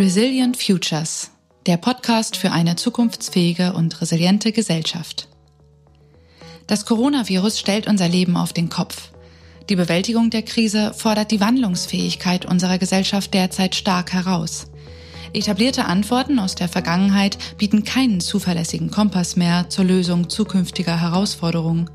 Resilient Futures, der Podcast für eine zukunftsfähige und resiliente Gesellschaft. Das Coronavirus stellt unser Leben auf den Kopf. Die Bewältigung der Krise fordert die Wandlungsfähigkeit unserer Gesellschaft derzeit stark heraus. Etablierte Antworten aus der Vergangenheit bieten keinen zuverlässigen Kompass mehr zur Lösung zukünftiger Herausforderungen.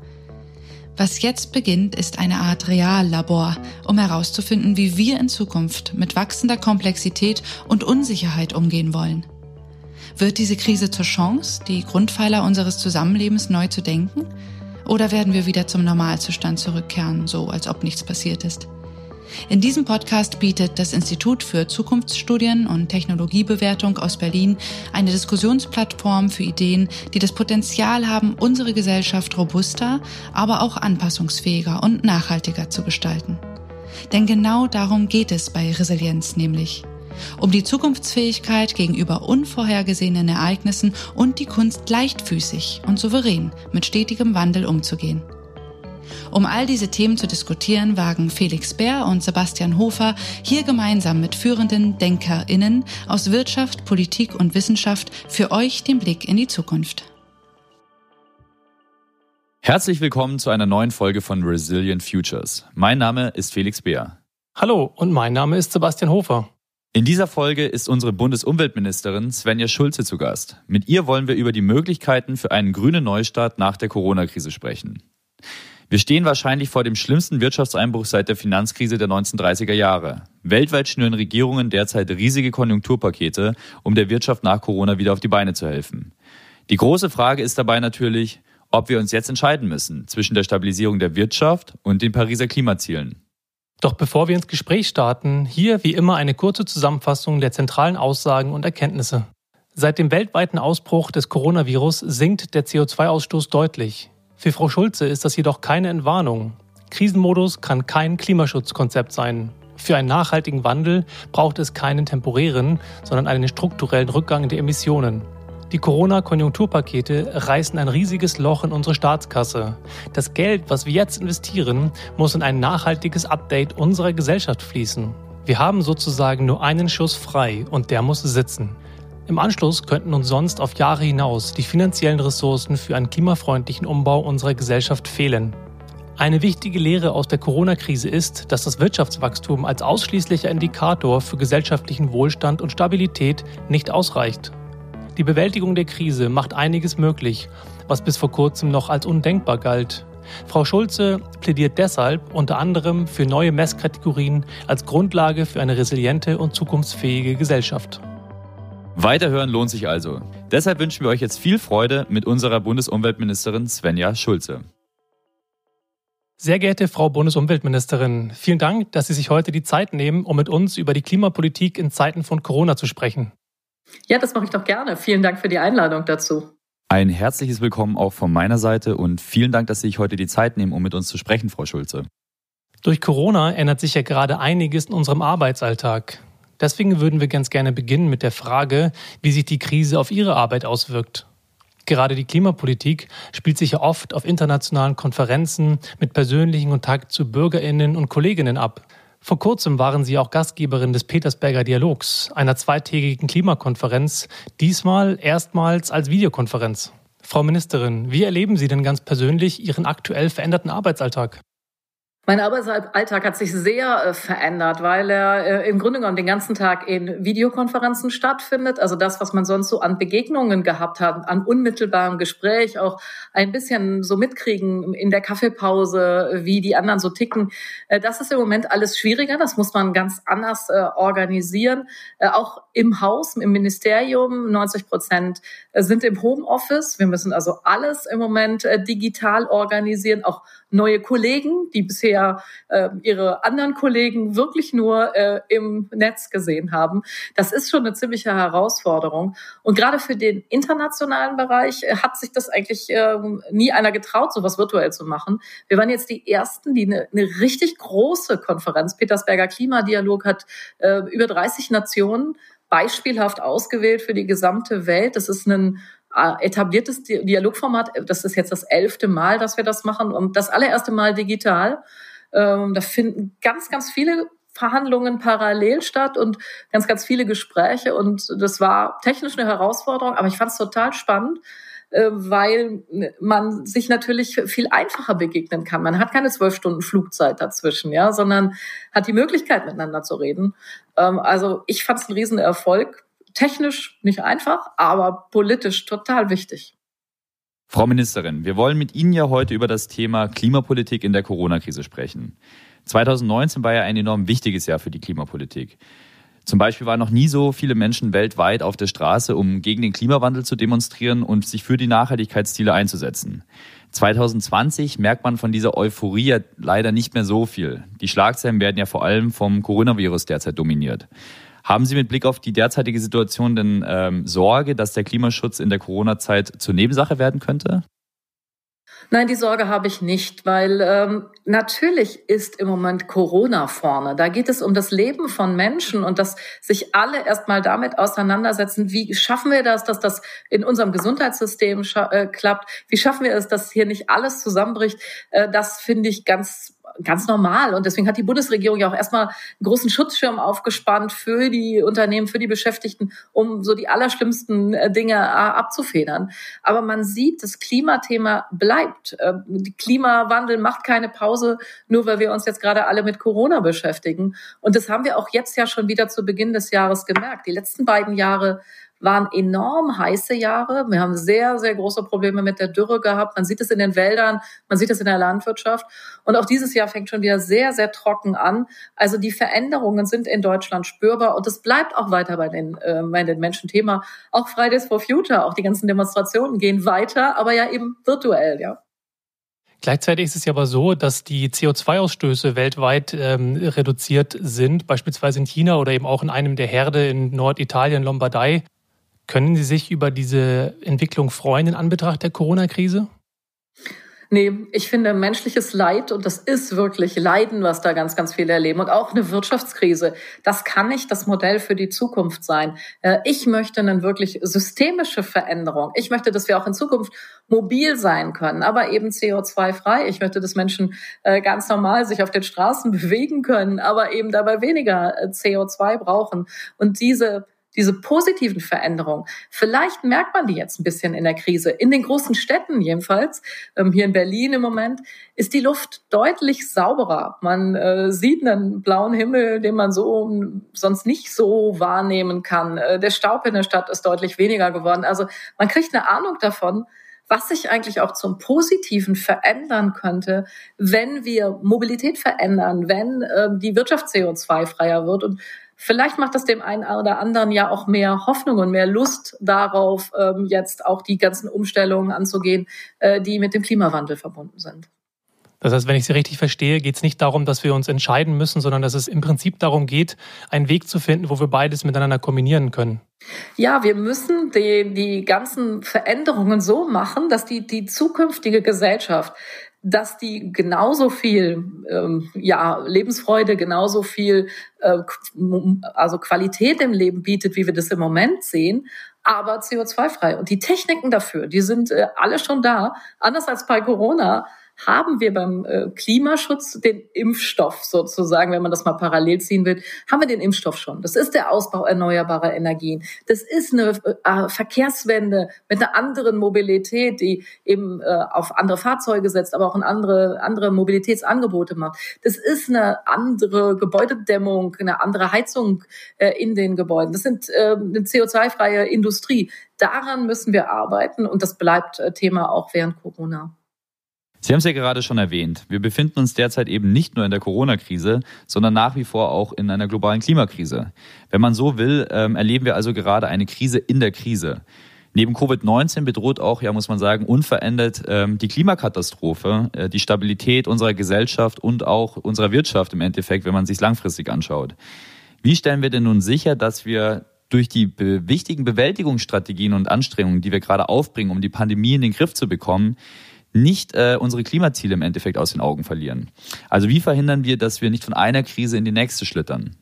Was jetzt beginnt, ist eine Art Reallabor, um herauszufinden, wie wir in Zukunft mit wachsender Komplexität und Unsicherheit umgehen wollen. Wird diese Krise zur Chance, die Grundpfeiler unseres Zusammenlebens neu zu denken? Oder werden wir wieder zum Normalzustand zurückkehren, so als ob nichts passiert ist? In diesem Podcast bietet das Institut für Zukunftsstudien und Technologiebewertung aus Berlin eine Diskussionsplattform für Ideen, die das Potenzial haben, unsere Gesellschaft robuster, aber auch anpassungsfähiger und nachhaltiger zu gestalten. Denn genau darum geht es bei Resilienz nämlich. Um die Zukunftsfähigkeit gegenüber unvorhergesehenen Ereignissen und die Kunst leichtfüßig und souverän mit stetigem Wandel umzugehen. Um all diese Themen zu diskutieren, wagen Felix Bär und Sebastian Hofer hier gemeinsam mit führenden DenkerInnen aus Wirtschaft, Politik und Wissenschaft für euch den Blick in die Zukunft. Herzlich willkommen zu einer neuen Folge von Resilient Futures. Mein Name ist Felix Beer. Hallo und mein Name ist Sebastian Hofer. In dieser Folge ist unsere Bundesumweltministerin Svenja Schulze zu Gast. Mit ihr wollen wir über die Möglichkeiten für einen grünen Neustart nach der Corona-Krise sprechen. Wir stehen wahrscheinlich vor dem schlimmsten Wirtschaftseinbruch seit der Finanzkrise der 1930er Jahre. Weltweit schnüren Regierungen derzeit riesige Konjunkturpakete, um der Wirtschaft nach Corona wieder auf die Beine zu helfen. Die große Frage ist dabei natürlich, ob wir uns jetzt entscheiden müssen zwischen der Stabilisierung der Wirtschaft und den Pariser Klimazielen. Doch bevor wir ins Gespräch starten, hier wie immer eine kurze Zusammenfassung der zentralen Aussagen und Erkenntnisse. Seit dem weltweiten Ausbruch des Coronavirus sinkt der CO2-Ausstoß deutlich. Für Frau Schulze ist das jedoch keine Entwarnung. Krisenmodus kann kein Klimaschutzkonzept sein. Für einen nachhaltigen Wandel braucht es keinen temporären, sondern einen strukturellen Rückgang der Emissionen. Die Corona-Konjunkturpakete reißen ein riesiges Loch in unsere Staatskasse. Das Geld, was wir jetzt investieren, muss in ein nachhaltiges Update unserer Gesellschaft fließen. Wir haben sozusagen nur einen Schuss frei und der muss sitzen. Im Anschluss könnten uns sonst auf Jahre hinaus die finanziellen Ressourcen für einen klimafreundlichen Umbau unserer Gesellschaft fehlen. Eine wichtige Lehre aus der Corona-Krise ist, dass das Wirtschaftswachstum als ausschließlicher Indikator für gesellschaftlichen Wohlstand und Stabilität nicht ausreicht. Die Bewältigung der Krise macht einiges möglich, was bis vor kurzem noch als undenkbar galt. Frau Schulze plädiert deshalb unter anderem für neue Messkategorien als Grundlage für eine resiliente und zukunftsfähige Gesellschaft. Weiterhören lohnt sich also. Deshalb wünschen wir euch jetzt viel Freude mit unserer Bundesumweltministerin Svenja Schulze. Sehr geehrte Frau Bundesumweltministerin, vielen Dank, dass Sie sich heute die Zeit nehmen, um mit uns über die Klimapolitik in Zeiten von Corona zu sprechen. Ja, das mache ich doch gerne. Vielen Dank für die Einladung dazu. Ein herzliches Willkommen auch von meiner Seite und vielen Dank, dass Sie sich heute die Zeit nehmen, um mit uns zu sprechen, Frau Schulze. Durch Corona ändert sich ja gerade einiges in unserem Arbeitsalltag. Deswegen würden wir ganz gerne beginnen mit der Frage, wie sich die Krise auf Ihre Arbeit auswirkt. Gerade die Klimapolitik spielt sich ja oft auf internationalen Konferenzen mit persönlichem Kontakt zu Bürgerinnen und Kolleginnen ab. Vor kurzem waren Sie auch Gastgeberin des Petersberger Dialogs, einer zweitägigen Klimakonferenz, diesmal erstmals als Videokonferenz. Frau Ministerin, wie erleben Sie denn ganz persönlich Ihren aktuell veränderten Arbeitsalltag? Mein Arbeitsalltag hat sich sehr äh, verändert, weil er äh, im Grunde genommen den ganzen Tag in Videokonferenzen stattfindet. Also das, was man sonst so an Begegnungen gehabt hat, an unmittelbarem Gespräch, auch ein bisschen so mitkriegen in der Kaffeepause, wie die anderen so ticken. Äh, das ist im Moment alles schwieriger. Das muss man ganz anders organisieren. Auch im Haus, im Ministerium, 90 Prozent sind im Homeoffice. Wir müssen also alles im Moment digital organisieren, auch neue Kollegen, die bisher äh, ihre anderen Kollegen wirklich nur äh, im Netz gesehen haben. Das ist schon eine ziemliche Herausforderung. Und gerade für den internationalen Bereich äh, hat sich das eigentlich äh, nie einer getraut, sowas virtuell zu machen. Wir waren jetzt die Ersten, die eine, eine richtig große Konferenz, Petersberger Klimadialog hat äh, über 30 Nationen beispielhaft ausgewählt für die gesamte Welt. Das ist ein etabliertes Dialogformat. Das ist jetzt das elfte Mal, dass wir das machen und das allererste Mal digital. Ähm, da finden ganz, ganz viele Verhandlungen parallel statt und ganz, ganz viele Gespräche. Und das war technisch eine Herausforderung, aber ich fand es total spannend, äh, weil man sich natürlich viel einfacher begegnen kann. Man hat keine zwölf Stunden Flugzeit dazwischen, ja, sondern hat die Möglichkeit, miteinander zu reden. Ähm, also ich fand es ein Riesenerfolg. Technisch nicht einfach, aber politisch total wichtig. Frau Ministerin, wir wollen mit Ihnen ja heute über das Thema Klimapolitik in der Corona-Krise sprechen. 2019 war ja ein enorm wichtiges Jahr für die Klimapolitik. Zum Beispiel waren noch nie so viele Menschen weltweit auf der Straße, um gegen den Klimawandel zu demonstrieren und sich für die Nachhaltigkeitsziele einzusetzen. 2020 merkt man von dieser Euphorie leider nicht mehr so viel. Die Schlagzeilen werden ja vor allem vom Coronavirus derzeit dominiert. Haben Sie mit Blick auf die derzeitige Situation denn ähm, Sorge, dass der Klimaschutz in der Corona-Zeit zur Nebensache werden könnte? Nein, die Sorge habe ich nicht, weil ähm, natürlich ist im Moment Corona vorne. Da geht es um das Leben von Menschen und dass sich alle erstmal damit auseinandersetzen, wie schaffen wir das, dass das in unserem Gesundheitssystem äh, klappt? Wie schaffen wir es, dass hier nicht alles zusammenbricht? Äh, das finde ich ganz ganz normal. Und deswegen hat die Bundesregierung ja auch erstmal einen großen Schutzschirm aufgespannt für die Unternehmen, für die Beschäftigten, um so die allerschlimmsten äh, Dinge äh, abzufedern. Aber man sieht, das Klimathema bleibt. Ähm, Klimawandel macht keine Pause, nur weil wir uns jetzt gerade alle mit Corona beschäftigen. Und das haben wir auch jetzt ja schon wieder zu Beginn des Jahres gemerkt. Die letzten beiden Jahre waren enorm heiße Jahre. Wir haben sehr, sehr große Probleme mit der Dürre gehabt. Man sieht es in den Wäldern, man sieht es in der Landwirtschaft. Und auch dieses Jahr fängt schon wieder sehr, sehr trocken an. Also die Veränderungen sind in Deutschland spürbar und es bleibt auch weiter bei den, äh, bei den Menschen Thema. Auch Fridays for Future, auch die ganzen Demonstrationen gehen weiter, aber ja eben virtuell, ja. Gleichzeitig ist es ja aber so, dass die CO2-Ausstöße weltweit ähm, reduziert sind, beispielsweise in China oder eben auch in einem der Herde in Norditalien, Lombardei. Können Sie sich über diese Entwicklung freuen in Anbetracht der Corona-Krise? Nee, ich finde menschliches Leid, und das ist wirklich Leiden, was da ganz, ganz viele erleben, und auch eine Wirtschaftskrise, das kann nicht das Modell für die Zukunft sein. Äh, ich möchte eine wirklich systemische Veränderung. Ich möchte, dass wir auch in Zukunft mobil sein können, aber eben CO2-frei. Ich möchte, dass Menschen äh, ganz normal sich auf den Straßen bewegen können, aber eben dabei weniger äh, CO2 brauchen. Und diese diese positiven Veränderungen, vielleicht merkt man die jetzt ein bisschen in der Krise. In den großen Städten jedenfalls, ähm, hier in Berlin im Moment, ist die Luft deutlich sauberer. Man äh, sieht einen blauen Himmel, den man so sonst nicht so wahrnehmen kann. Äh, der Staub in der Stadt ist deutlich weniger geworden. Also man kriegt eine Ahnung davon, was sich eigentlich auch zum Positiven verändern könnte, wenn wir Mobilität verändern, wenn äh, die Wirtschaft CO2-freier wird. Und Vielleicht macht das dem einen oder anderen ja auch mehr Hoffnung und mehr Lust darauf, ähm, jetzt auch die ganzen Umstellungen anzugehen, äh, die mit dem Klimawandel verbunden sind. Das heißt, wenn ich Sie richtig verstehe, geht es nicht darum, dass wir uns entscheiden müssen, sondern dass es im Prinzip darum geht, einen Weg zu finden, wo wir beides miteinander kombinieren können. Ja, wir müssen die, die ganzen Veränderungen so machen, dass die, die zukünftige Gesellschaft dass die genauso viel ähm, ja, Lebensfreude, genauso viel äh, also Qualität im Leben bietet, wie wir das im Moment sehen, aber CO2-frei. Und die Techniken dafür, die sind äh, alle schon da. Anders als bei Corona haben wir beim äh, Klimaschutz den Impfstoff sozusagen, wenn man das mal parallel ziehen will, haben wir den Impfstoff schon. Das ist der Ausbau erneuerbarer Energien. Das ist eine äh, Verkehrswende mit einer anderen Mobilität, die eben äh, auf andere Fahrzeuge setzt, aber auch in andere, andere Mobilitätsangebote macht. Das ist eine andere Gebäudedämmung, eine andere Heizung äh, in den Gebäuden. Das sind äh, eine CO2-freie Industrie. Daran müssen wir arbeiten und das bleibt äh, Thema auch während Corona. Sie haben es ja gerade schon erwähnt. Wir befinden uns derzeit eben nicht nur in der Corona-Krise, sondern nach wie vor auch in einer globalen Klimakrise. Wenn man so will, ähm, erleben wir also gerade eine Krise in der Krise. Neben Covid-19 bedroht auch, ja, muss man sagen, unverändert ähm, die Klimakatastrophe, äh, die Stabilität unserer Gesellschaft und auch unserer Wirtschaft im Endeffekt, wenn man sich langfristig anschaut. Wie stellen wir denn nun sicher, dass wir durch die wichtigen Bewältigungsstrategien und Anstrengungen, die wir gerade aufbringen, um die Pandemie in den Griff zu bekommen, nicht äh, unsere Klimaziele im Endeffekt aus den Augen verlieren. Also wie verhindern wir, dass wir nicht von einer Krise in die nächste schlittern?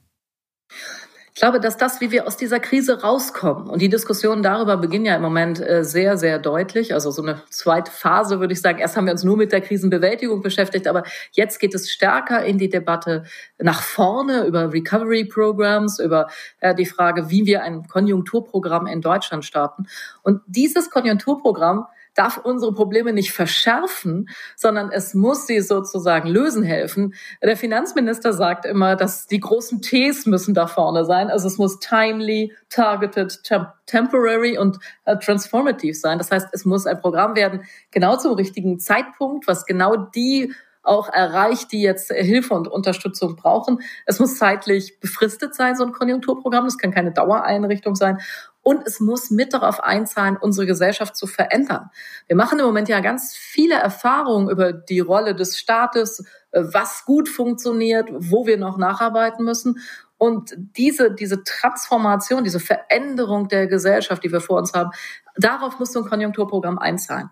Ich glaube, dass das, wie wir aus dieser Krise rauskommen, und die Diskussionen darüber beginnen ja im Moment äh, sehr, sehr deutlich. Also so eine zweite Phase, würde ich sagen. Erst haben wir uns nur mit der Krisenbewältigung beschäftigt, aber jetzt geht es stärker in die Debatte nach vorne über Recovery Programs, über äh, die Frage, wie wir ein Konjunkturprogramm in Deutschland starten. Und dieses Konjunkturprogramm darf unsere Probleme nicht verschärfen, sondern es muss sie sozusagen lösen helfen. Der Finanzminister sagt immer, dass die großen Ts müssen da vorne sein. Also es muss timely, targeted, temp temporary und äh, transformative sein. Das heißt, es muss ein Programm werden, genau zum richtigen Zeitpunkt, was genau die auch erreicht, die jetzt Hilfe und Unterstützung brauchen. Es muss zeitlich befristet sein, so ein Konjunkturprogramm. Das kann keine Dauereinrichtung sein. Und es muss mit darauf einzahlen, unsere Gesellschaft zu verändern. Wir machen im Moment ja ganz viele Erfahrungen über die Rolle des Staates, äh, was gut funktioniert, wo wir noch nacharbeiten müssen. Und diese, diese Transformation, diese Veränderung der Gesellschaft, die wir vor uns haben, darauf muss so ein Konjunkturprogramm einzahlen.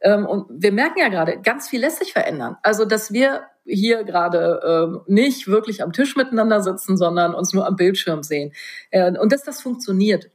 Ähm, und wir merken ja gerade, ganz viel lässt sich verändern. Also, dass wir hier gerade ähm, nicht wirklich am Tisch miteinander sitzen, sondern uns nur am Bildschirm sehen. Äh, und dass das funktioniert.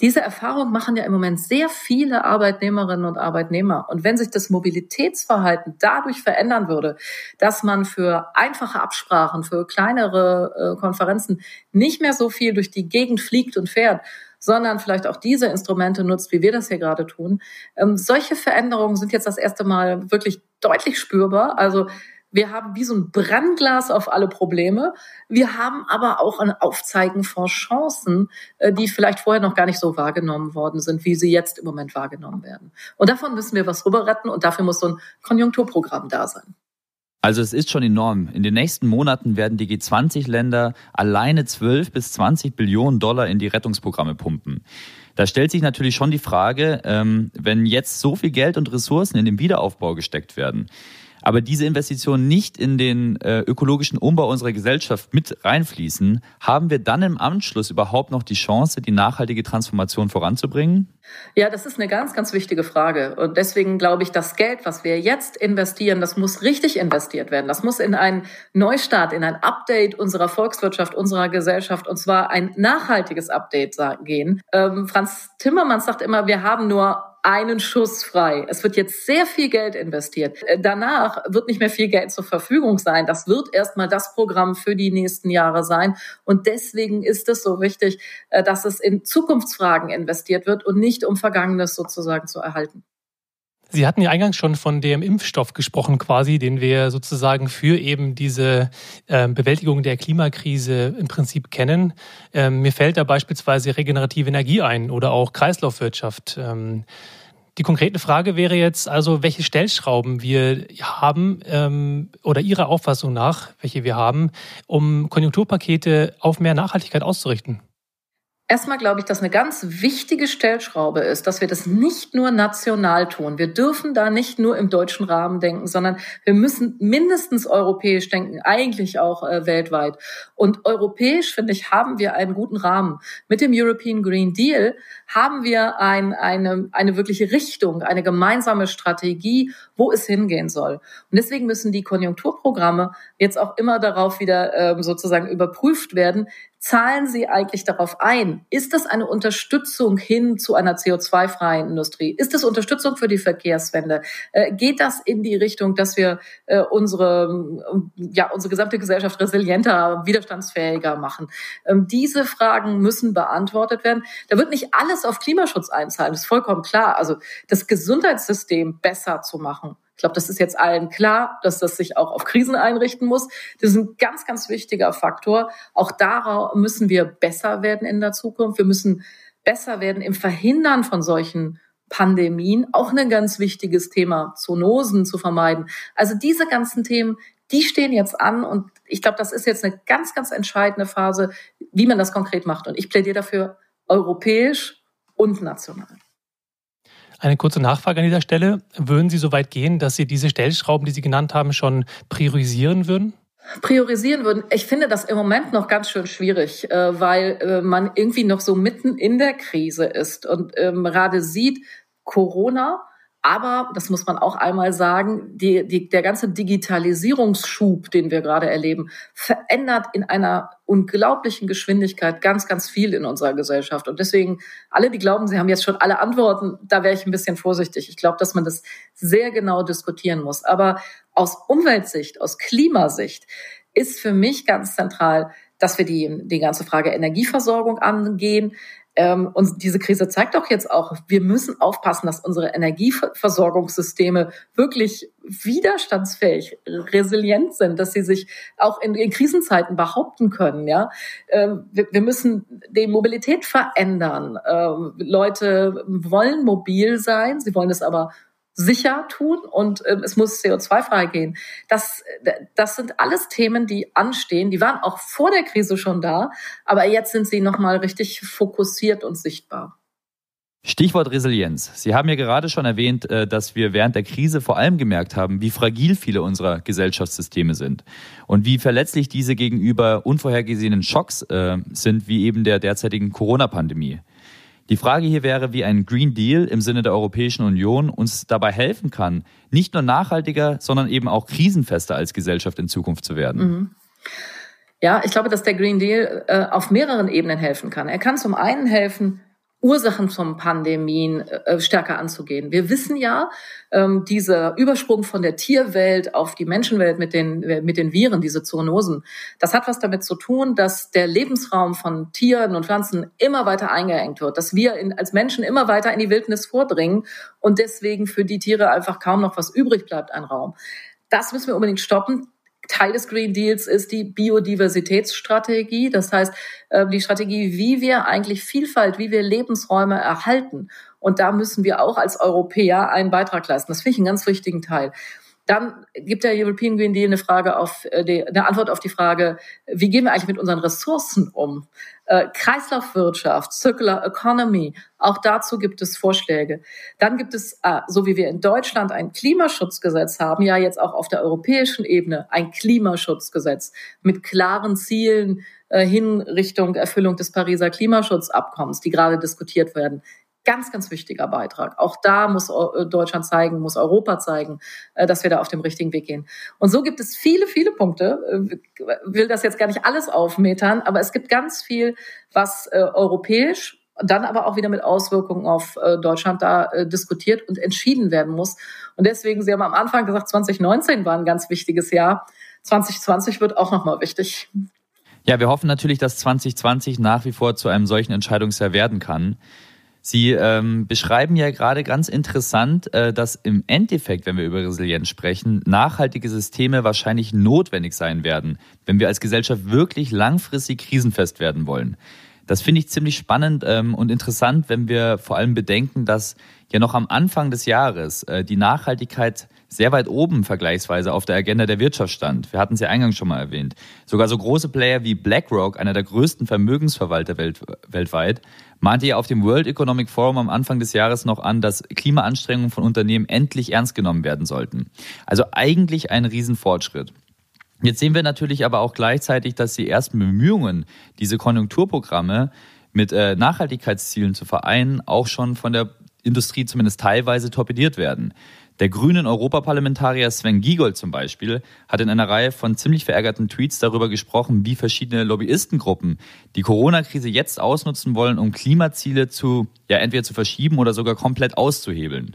Diese Erfahrung machen ja im Moment sehr viele Arbeitnehmerinnen und Arbeitnehmer. Und wenn sich das Mobilitätsverhalten dadurch verändern würde, dass man für einfache Absprachen, für kleinere äh, Konferenzen nicht mehr so viel durch die Gegend fliegt und fährt, sondern vielleicht auch diese Instrumente nutzt, wie wir das hier gerade tun. Ähm, solche Veränderungen sind jetzt das erste Mal wirklich deutlich spürbar. Also wir haben wie so ein Brennglas auf alle Probleme. Wir haben aber auch ein Aufzeigen von Chancen, äh, die vielleicht vorher noch gar nicht so wahrgenommen worden sind, wie sie jetzt im Moment wahrgenommen werden. Und davon müssen wir was rüber retten und dafür muss so ein Konjunkturprogramm da sein. Also es ist schon enorm. In den nächsten Monaten werden die G20-Länder alleine 12 bis 20 Billionen Dollar in die Rettungsprogramme pumpen. Da stellt sich natürlich schon die Frage, ähm, wenn jetzt so viel Geld und Ressourcen in den Wiederaufbau gesteckt werden, aber diese Investitionen nicht in den äh, ökologischen Umbau unserer Gesellschaft mit reinfließen, haben wir dann im Anschluss überhaupt noch die Chance, die nachhaltige Transformation voranzubringen? Ja, das ist eine ganz, ganz wichtige Frage. Und deswegen glaube ich, das Geld, was wir jetzt investieren, das muss richtig investiert werden. Das muss in einen Neustart, in ein Update unserer Volkswirtschaft, unserer Gesellschaft, und zwar ein nachhaltiges Update gehen. Ähm, Franz Timmermans sagt immer, wir haben nur einen Schuss frei. Es wird jetzt sehr viel Geld investiert. Äh, danach wird nicht mehr viel Geld zur Verfügung sein. Das wird erstmal das Programm für die nächsten Jahre sein. Und deswegen ist es so wichtig, äh, dass es in Zukunftsfragen investiert wird und nicht um Vergangenes sozusagen zu erhalten. Sie hatten ja eingangs schon von dem Impfstoff gesprochen, quasi, den wir sozusagen für eben diese äh, Bewältigung der Klimakrise im Prinzip kennen. Ähm, mir fällt da beispielsweise regenerative Energie ein oder auch Kreislaufwirtschaft. Ähm, die konkrete Frage wäre jetzt also, welche Stellschrauben wir haben ähm, oder Ihrer Auffassung nach, welche wir haben, um Konjunkturpakete auf mehr Nachhaltigkeit auszurichten. Erstmal glaube ich, dass eine ganz wichtige Stellschraube ist, dass wir das nicht nur national tun. Wir dürfen da nicht nur im deutschen Rahmen denken, sondern wir müssen mindestens europäisch denken, eigentlich auch äh, weltweit. Und europäisch, finde ich, haben wir einen guten Rahmen. Mit dem European Green Deal haben wir ein, eine, eine wirkliche Richtung, eine gemeinsame Strategie, wo es hingehen soll. Und deswegen müssen die Konjunkturprogramme jetzt auch immer darauf wieder ähm, sozusagen überprüft werden, zahlen Sie eigentlich darauf ein? Ist das eine Unterstützung hin zu einer CO2-freien Industrie? Ist das Unterstützung für die Verkehrswende? Äh, geht das in die Richtung, dass wir äh, unsere, ja, unsere gesamte Gesellschaft resilienter, widerstandsfähiger machen? Ähm, diese Fragen müssen beantwortet werden. Da wird nicht alles auf Klimaschutz einzahlen, das ist vollkommen klar. Also das Gesundheitssystem besser zu machen ich glaube, das ist jetzt allen klar, dass das sich auch auf Krisen einrichten muss. Das ist ein ganz, ganz wichtiger Faktor. Auch darauf müssen wir besser werden in der Zukunft. Wir müssen besser werden im Verhindern von solchen Pandemien. Auch ein ganz wichtiges Thema, Zoonosen zu vermeiden. Also diese ganzen Themen, die stehen jetzt an und ich glaube, das ist jetzt eine ganz, ganz entscheidende Phase, wie man das konkret macht. Und ich plädiere dafür europäisch und national. Eine kurze Nachfrage an dieser Stelle. Würden Sie so weit gehen, dass Sie diese Stellschrauben, die Sie genannt haben, schon priorisieren würden? priorisieren würden. Ich finde das im Moment noch ganz schön schwierig, äh, weil äh, man irgendwie noch so mitten in der Krise ist und ähm, gerade sieht, Corona Aber, das muss man auch einmal sagen, die, die, der ganze Digitalisierungsschub, den wir gerade erleben, verändert in einer unglaublichen Geschwindigkeit ganz, ganz viel in unserer Gesellschaft. Und deswegen, alle, die glauben, sie haben jetzt schon alle Antworten, da wäre ich ein bisschen vorsichtig. Ich glaube, dass man das sehr genau diskutieren muss. Aber aus Umweltsicht, aus Klimasicht ist für mich ganz zentral, dass wir die, die ganze Frage Energieversorgung angehen, und diese Krise zeigt doch jetzt auch, wir müssen aufpassen, dass unsere Energieversorgungssysteme wirklich widerstandsfähig, resilient sind, dass sie sich auch in, in Krisenzeiten behaupten können. Ja, ähm, wir, wir, müssen die Mobilität verändern. Ähm, Leute wollen mobil sein, sie wollen es aber sicher tun und äh, es muss CO2-frei gehen. Das, das sind alles Themen, die anstehen. Die waren auch vor der Krise schon da, aber jetzt sind sie nochmal richtig fokussiert und sichtbar. Stichwort Resilienz. Sie haben ja gerade schon erwähnt, äh, dass wir während der Krise vor allem gemerkt haben, wie fragil viele unserer Gesellschaftssysteme sind und wie verletzlich diese gegenüber unvorhergesehenen Schocks äh, sind, wie eben der derzeitigen Corona-Pandemie. Die Frage hier wäre, wie ein Green Deal im Sinne der Europäischen Union uns dabei helfen kann, nicht nur nachhaltiger, sondern eben auch krisenfester als Gesellschaft in Zukunft zu werden. Mhm. Ja, ich glaube, dass der Green Deal äh, auf mehreren Ebenen helfen kann. Er kann zum einen helfen, Ursachen von Pandemien äh, stärker anzugehen. Wir wissen ja, ähm, dieser Übersprung von der Tierwelt auf die Menschenwelt mit den, mit den Viren, diese Zoonosen, das hat was damit zu tun, dass der Lebensraum von Tieren und Pflanzen immer weiter eingeengt wird, dass wir in, als Menschen immer weiter in die Wildnis vordringen und deswegen für die Tiere einfach kaum noch was übrig bleibt ein Raum. Das müssen wir unbedingt stoppen. Teil des Green Deals ist die Biodiversitätsstrategie. Das heißt, ähm, die Strategie, wie wir eigentlich Vielfalt, wie wir Lebensräume erhalten. Und da müssen wir auch als Europäer einen Beitrag leisten. Das finde ich einen ganz wichtigen Teil. Dann gibt der European Green Deal eine Frage auf äh, die, eine Antwort auf die Frage, wie gehen wir eigentlich mit unseren Ressourcen um? Äh, Kreislaufwirtschaft, Circular Economy, auch dazu gibt es Vorschläge. Dann gibt es, äh, so wie wir in Deutschland ein Klimaschutzgesetz haben, ja jetzt auch auf der europäischen Ebene ein Klimaschutzgesetz mit klaren Zielen äh, hin Richtung Erfüllung des Pariser Klimaschutzabkommens, die gerade diskutiert werden. Ganz, ganz wichtiger Beitrag. Auch da muss äh, Deutschland zeigen, muss Europa zeigen, äh, dass wir da auf dem richtigen Weg gehen. Und so gibt es viele, viele Punkte. Ich äh, will das jetzt gar nicht alles aufmetern, aber es gibt ganz viel, was europäisch dann aber auch wieder mit Auswirkungen auf Deutschland da diskutiert und entschieden werden muss. Und deswegen, Sie haben am Anfang gesagt, 2019 war ein ganz wichtiges Jahr. 2020 wird auch nochmal wichtig. Ja, wir hoffen natürlich, dass 2020 nach wie vor zu einem solchen Entscheidungsjahr werden kann. Sie ähm, beschreiben ja gerade ganz interessant, äh, dass im Endeffekt, wenn wir über Resilienz sprechen, nachhaltige Systeme wahrscheinlich notwendig sein werden, wenn wir als Gesellschaft wirklich langfristig krisenfest werden wollen. Das finde ich ziemlich spannend ähm, und interessant, wenn wir vor allem bedenken, dass ja noch am Anfang des Jahres äh, die Nachhaltigkeit sehr weit oben vergleichsweise auf der Agenda der Wirtschaft stand. Wir hatten es ja eingangs schon mal erwähnt. Sogar so große Player wie BlackRock, einer der größten Vermögensverwalter welt, weltweit, mahnte ja auf dem World Economic Forum am Anfang des Jahres noch an, dass Klimaanstrengungen von Unternehmen endlich ernst genommen werden sollten. Also eigentlich ein Riesenfortschritt. Jetzt sehen wir natürlich aber auch gleichzeitig, dass die ersten Bemühungen, diese Konjunkturprogramme mit äh, Nachhaltigkeitszielen zu vereinen, auch schon von der Industrie zumindest teilweise torpediert werden. Der grünen Europaparlamentarier Sven Giegold zum Beispiel hat in einer Reihe von ziemlich verärgerten Tweets darüber gesprochen, wie verschiedene Lobbyistengruppen die Corona-Krise jetzt ausnutzen wollen, um Klimaziele zu, ja, entweder zu verschieben oder sogar komplett auszuhebeln.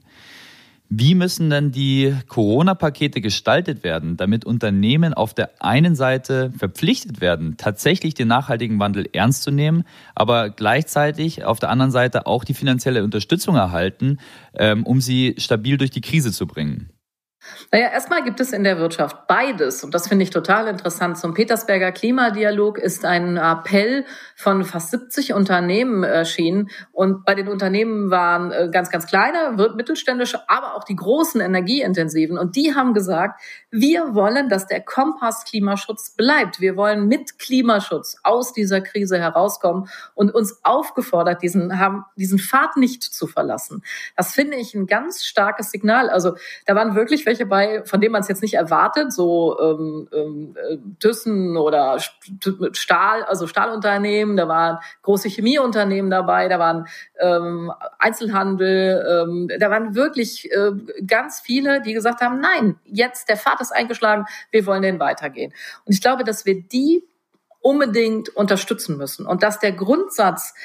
Wie müssen denn die Corona-Pakete gestaltet werden, damit Unternehmen auf der einen Seite verpflichtet werden, tatsächlich den nachhaltigen Wandel ernst zu nehmen, aber gleichzeitig auf der anderen Seite auch die finanzielle Unterstützung erhalten, ähm, um sie stabil durch die Krise zu bringen? Naja, erstmal gibt es in der Wirtschaft beides. Und das finde ich total interessant. Zum Petersberger Klimadialog ist ein Appell von fast 70 Unternehmen erschienen. Und bei den Unternehmen waren äh, ganz, ganz kleine, mittelständische, aber auch die großen energieintensiven. Und die haben gesagt, wir wollen, dass der Kompass Klimaschutz bleibt. Wir wollen mit Klimaschutz aus dieser Krise herauskommen und uns aufgefordert, diesen, haben, diesen Pfad nicht zu verlassen. Das finde ich ein ganz starkes Signal. Also da waren wirklich welche bei, von denen man es jetzt nicht erwartet, so ähm, ähm, äh, Thyssen oder Stahl, also Stahlunternehmen, da waren große Chemieunternehmen dabei, da waren ähm, Einzelhandel, ähm, da waren wirklich äh, ganz viele, die gesagt haben, nein, jetzt der Pfad ist eingeschlagen, wir wollen den weitergehen. Und ich glaube, dass wir die unbedingt unterstützen müssen und dass der Grundsatz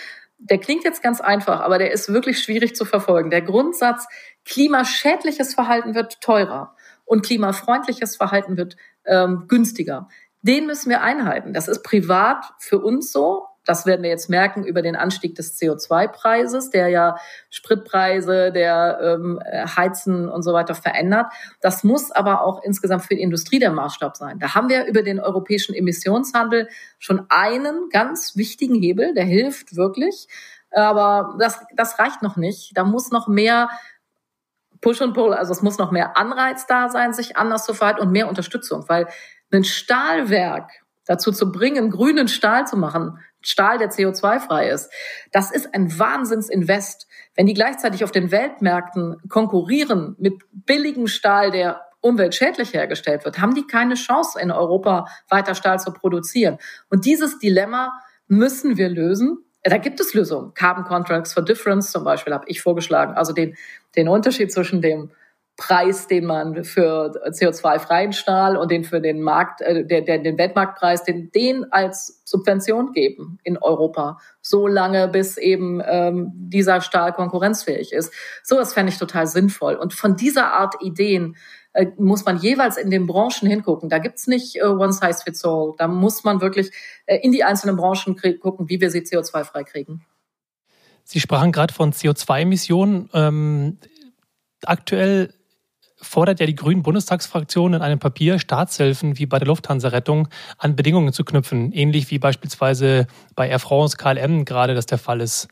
der klingt jetzt ganz einfach, aber der ist wirklich schwierig zu verfolgen. Der Grundsatz, klimaschädliches Verhalten wird teurer und klimafreundliches Verhalten wird ähm, günstiger. Den müssen wir einhalten. Das ist privat für uns so, das werden wir jetzt merken über den Anstieg des CO2-Preises, der ja Spritpreise, der ähm, Heizen und so weiter verändert. Das muss aber auch insgesamt für die Industrie der Maßstab sein. Da haben wir über den europäischen Emissionshandel schon einen ganz wichtigen Hebel, der hilft wirklich. Aber das, das reicht noch nicht. Da muss noch mehr Push und Pull, also es muss noch mehr Anreiz da sein, sich anders zu verhalten und mehr Unterstützung, weil ein Stahlwerk dazu zu bringen, grünen Stahl zu machen, Stahl, der CO2-frei ist. Das ist ein Wahnsinnsinvest. Wenn die gleichzeitig auf den Weltmärkten konkurrieren mit billigem Stahl, der umweltschädlich hergestellt wird, haben die keine Chance, in Europa weiter Stahl zu produzieren. Und dieses Dilemma müssen wir lösen. Da gibt es Lösungen. Carbon Contracts for Difference zum Beispiel habe ich vorgeschlagen. Also den, den Unterschied zwischen dem Preis, den man für CO2-freien Stahl und den für den Markt, äh, der, den Weltmarktpreis, den, den als Subvention geben in Europa, so lange bis eben ähm, dieser Stahl konkurrenzfähig ist. So das fände ich total sinnvoll. Und von dieser Art Ideen äh, muss man jeweils in den Branchen hingucken. Da gibt's nicht äh, One Size Fits All. Da muss man wirklich äh, in die einzelnen Branchen gucken, wie wir sie CO2-frei kriegen. Sie sprachen gerade von CO2-Emissionen. Ähm, aktuell fordert ja die Grünen Bundestagsfraktion in einem Papier, Staatshilfen wie bei der Lufthansa-Rettung an Bedingungen zu knüpfen, ähnlich wie beispielsweise bei Air France, KLM gerade das der Fall ist.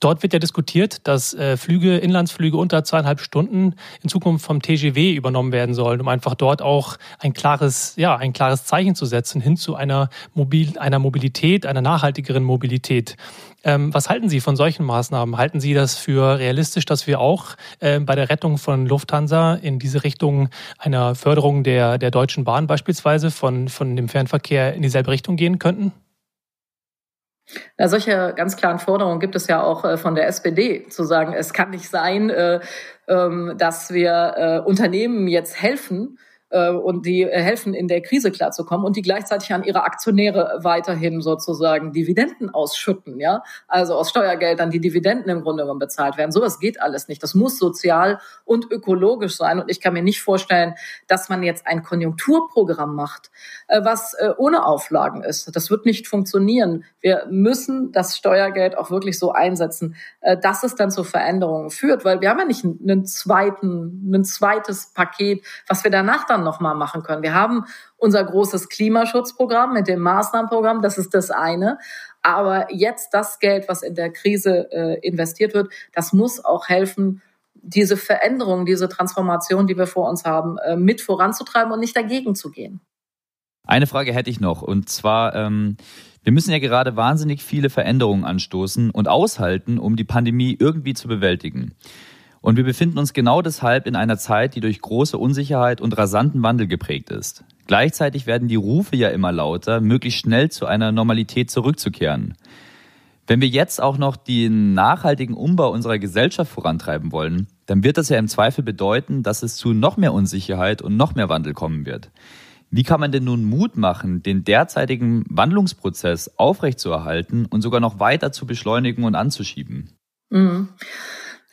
Dort wird ja diskutiert, dass äh, Flüge, Inlandsflüge unter zweieinhalb Stunden in Zukunft vom TGW übernommen werden sollen, um einfach dort auch ein klares, ja, ein klares Zeichen zu setzen hin zu einer, Mobil einer Mobilität, einer nachhaltigeren Mobilität. Ähm, was halten Sie von solchen Maßnahmen? Halten Sie das für realistisch, dass wir auch äh, bei der Rettung von Lufthansa in diese Richtung einer Förderung der, der Deutschen Bahn beispielsweise von, von dem Fernverkehr in dieselbe Richtung gehen könnten? Na, solche ganz klaren Forderungen gibt es ja auch äh, von der SPD, zu sagen, es kann nicht sein, äh, ähm, dass wir äh, Unternehmen jetzt helfen, äh, und die äh, helfen, in der Krise klarzukommen und die gleichzeitig an ihre Aktionäre weiterhin sozusagen Dividenden ausschütten, ja, also aus Steuergeldern die Dividenden im Grunde genommen bezahlt werden. Sowas geht alles nicht. Das muss sozial und ökologisch sein und ich kann mir nicht vorstellen, dass man jetzt ein Konjunkturprogramm macht, äh, was ohne Auflagen ist. Das wird nicht funktionieren. Wir müssen das Steuergeld auch wirklich so einsetzen, dass es dann zu Veränderungen führt, weil wir haben ja nicht einen zweiten, ein zweites Paket, was wir danach dann Jahren nochmal machen können. Wir haben unser großes Klimaschutzprogramm mit dem Maßnahmenprogramm, das ist das eine. Aber jetzt das Geld, was in der Krise äh, investiert wird, das muss auch helfen, diese Veränderung, diese Transformation, die wir vor uns haben, äh, mit voranzutreiben und nicht dagegen zu gehen. Eine Frage hätte ich noch, und zwar, ähm, wir müssen ja gerade wahnsinnig viele Veränderungen anstoßen und aushalten, um die Pandemie irgendwie zu bewältigen. Und wir befinden uns genau deshalb in einer Zeit, die durch große Unsicherheit und rasanten Wandel geprägt ist. Gleichzeitig werden die Rufe ja immer lauter, möglichst schnell zu einer Normalität zurückzukehren. Wenn wir jetzt auch noch den nachhaltigen Umbau unserer Gesellschaft vorantreiben wollen, dann wird das ja im Zweifel bedeuten, dass es zu noch mehr Unsicherheit und noch mehr Wandel kommen wird. Wie kann man denn nun Mut machen, den derzeitigen Wandlungsprozess aufrechtzuerhalten und sogar noch weiter zu beschleunigen und anzuschieben? Mhm.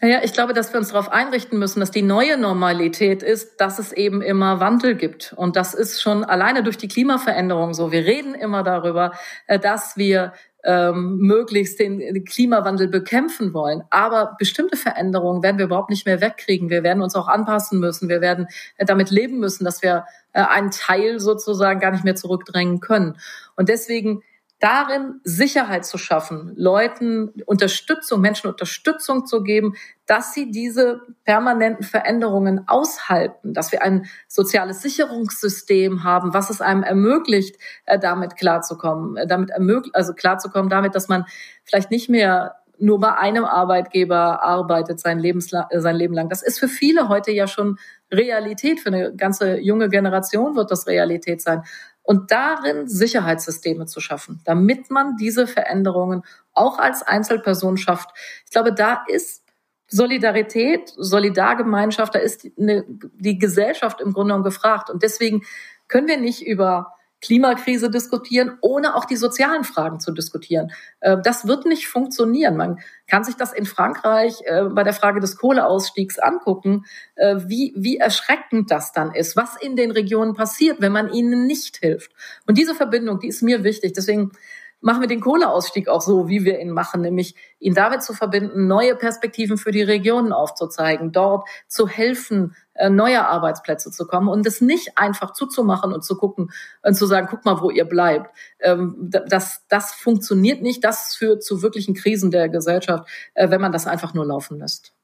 Naja, ich glaube, dass wir uns darauf einrichten müssen, dass die neue Normalität ist, dass es eben immer Wandel gibt. Und das ist schon alleine durch die Klimaveränderung so. Wir reden immer darüber, äh, dass wir ähm, möglichst den Klimawandel bekämpfen wollen. Aber bestimmte Veränderungen werden wir überhaupt nicht mehr wegkriegen. Wir werden uns auch anpassen müssen. Wir werden äh, damit leben müssen, dass wir äh, einen Teil sozusagen gar nicht mehr zurückdrängen können. Und deswegen darin Sicherheit zu schaffen, Leuten Unterstützung, Menschen Unterstützung zu geben, dass sie diese permanenten Veränderungen aushalten, dass wir ein soziales Sicherungssystem haben, was es einem ermöglicht, äh, damit klarzukommen, äh, damit ermöglicht, also klarzukommen damit, dass man vielleicht nicht mehr nur bei einem Arbeitgeber arbeitet sein, Lebensla äh, sein Leben lang. Das ist für viele heute ja schon Realität, für eine ganze junge Generation wird das Realität sein. Und darin Sicherheitssysteme zu schaffen, damit man diese Veränderungen auch als Einzelperson schafft. Ich glaube, da ist Solidarität, Solidargemeinschaft, da ist eine, die Gesellschaft im Grunde genommen gefragt. Und deswegen können wir nicht über Klimakrise diskutieren, ohne auch die sozialen Fragen zu diskutieren. Äh, das wird nicht funktionieren. Man kann sich das in Frankreich äh, bei der Frage des Kohleausstiegs angucken, äh, wie, wie erschreckend das dann ist, was in den Regionen passiert, wenn man ihnen nicht hilft. Und diese Verbindung, die ist mir wichtig. Deswegen machen wir den Kohleausstieg auch so, wie wir ihn machen, nämlich ihn damit zu verbinden, neue Perspektiven für die Regionen aufzuzeigen, dort zu helfen, neue Arbeitsplätze zu kommen und es nicht einfach zuzumachen und zu gucken und zu sagen, guck mal, wo ihr bleibt. Ähm, das, das funktioniert nicht. Das führt zu wirklichen Krisen der Gesellschaft, äh, wenn man das einfach nur laufen lässt.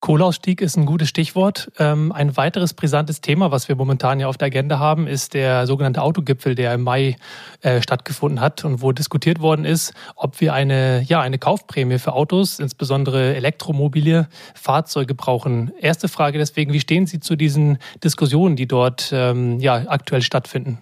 Kohleausstieg ist ein gutes Stichwort. Ähm, ein weiteres brisantes Thema, was wir momentan ja auf der Agenda haben, ist der sogenannte Autogipfel, der im Mai äh, stattgefunden hat und wo diskutiert worden ist, ob wir eine, ja, eine Kaufprämie für Autos, insbesondere elektromobile Fahrzeuge brauchen. Erste Frage deswegen, wie stehen Sie zu diesen Diskussionen, die dort ähm, ja, aktuell stattfinden?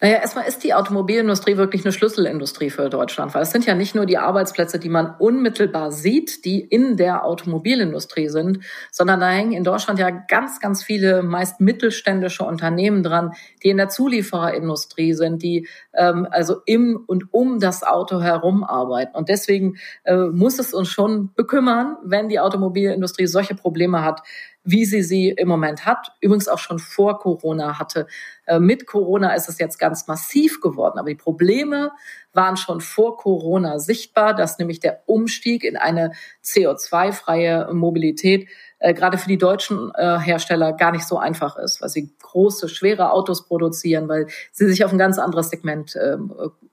Naja, erstmal ist die Automobilindustrie wirklich eine Schlüsselindustrie für Deutschland, weil es sind ja nicht nur die Arbeitsplätze, die man unmittelbar sieht, die in der Automobilindustrie sind, sondern da hängen in Deutschland ja ganz, ganz viele meist mittelständische Unternehmen dran, die in der Zuliefererindustrie sind, die ähm, also im und um das Auto herum arbeiten. Und deswegen äh, muss es uns schon bekümmern, wenn die Automobilindustrie solche Probleme hat, wie sie sie im Moment hat, übrigens auch schon vor Corona hatte. Äh, mit Corona ist es jetzt ganz massiv geworden, aber die Probleme waren schon vor Corona sichtbar, dass nämlich der Umstieg in eine CO2-freie Mobilität äh, gerade für die deutschen äh, Hersteller gar nicht so einfach ist, weil sie große, schwere Autos produzieren, weil sie sich auf ein ganz anderes Segment äh,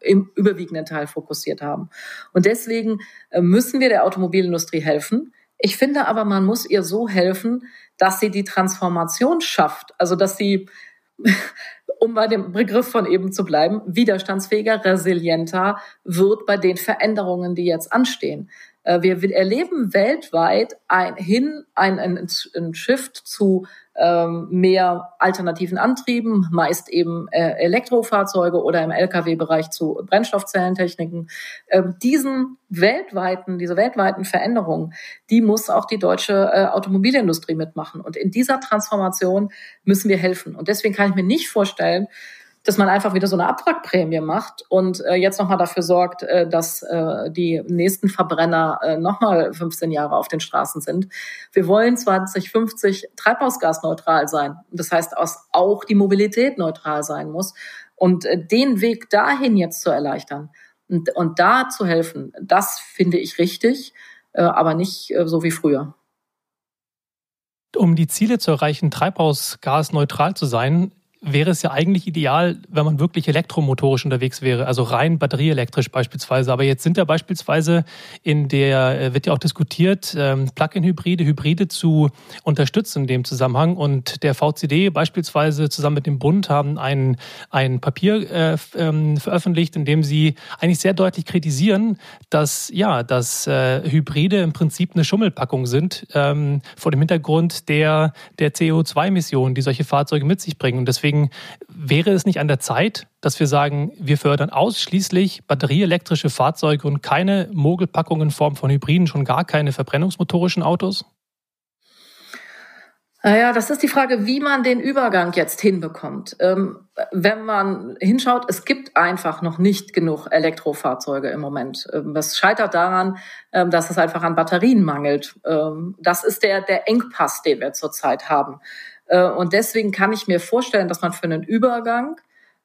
im überwiegenden Teil fokussiert haben. Und deswegen müssen wir der Automobilindustrie helfen. Ich finde aber, man muss ihr so helfen, dass sie die Transformation schafft, also dass sie, um bei dem Begriff von eben zu bleiben, widerstandsfähiger, resilienter wird bei den Veränderungen, die jetzt anstehen. Äh, wir erleben weltweit ein, hin ein, ein, ein Shift zu ähm, mehr alternativen Antrieben, meist eben äh, Elektrofahrzeuge oder im Lkw-Bereich zu Brennstoffzellentechniken. Ähm, diesen weltweiten, diese weltweiten Veränderungen, die muss auch die deutsche äh, Automobilindustrie mitmachen. Und in dieser Transformation müssen wir helfen. Und deswegen kann ich mir nicht vorstellen, dass man einfach wieder so eine Abwrackprämie macht und äh, jetzt nochmal dafür sorgt, äh, dass äh, die nächsten Verbrenner äh, nochmal 15 Jahre auf den Straßen sind. Wir wollen 2050 treibhausgasneutral sein. Das heißt, dass auch die Mobilität neutral sein muss. Und äh, den Weg dahin jetzt zu erleichtern und, und da zu helfen, das finde ich richtig, äh, aber nicht äh, so wie früher. Um die Ziele zu erreichen, treibhausgasneutral zu sein, wäre es ja eigentlich ideal, wenn man wirklich elektromotorisch unterwegs wäre, also rein batterieelektrisch beispielsweise. Aber jetzt sind ja beispielsweise in der, äh, wird ja auch diskutiert, ähm, Plug-in-Hybride, Hybride zu unterstützen in dem Zusammenhang. Und der VCD beispielsweise zusammen mit dem Bund haben ein, ein Papier äh, ähm, veröffentlicht, in dem sie eigentlich sehr deutlich kritisieren, dass, ja, dass äh, Hybride im Prinzip eine Schummelpackung sind, ähm, vor dem Hintergrund der, der CO2-Emissionen, die solche Fahrzeuge mit sich bringen. Und deswegen Deswegen wäre es nicht an der Zeit, dass wir sagen, wir fördern ausschließlich batterieelektrische Fahrzeuge und keine Mogelpackungen in Form von Hybriden, schon gar keine verbrennungsmotorischen Autos? Naja, das ist die Frage, wie man den Übergang jetzt hinbekommt. Ähm, wenn man hinschaut, es gibt einfach noch nicht genug Elektrofahrzeuge im Moment. Ähm, das scheitert daran, ähm, dass es einfach an Batterien mangelt. Ähm, das ist der, der Engpass, den wir zurzeit haben. Äh, und deswegen kann ich mir vorstellen, dass man für einen Übergang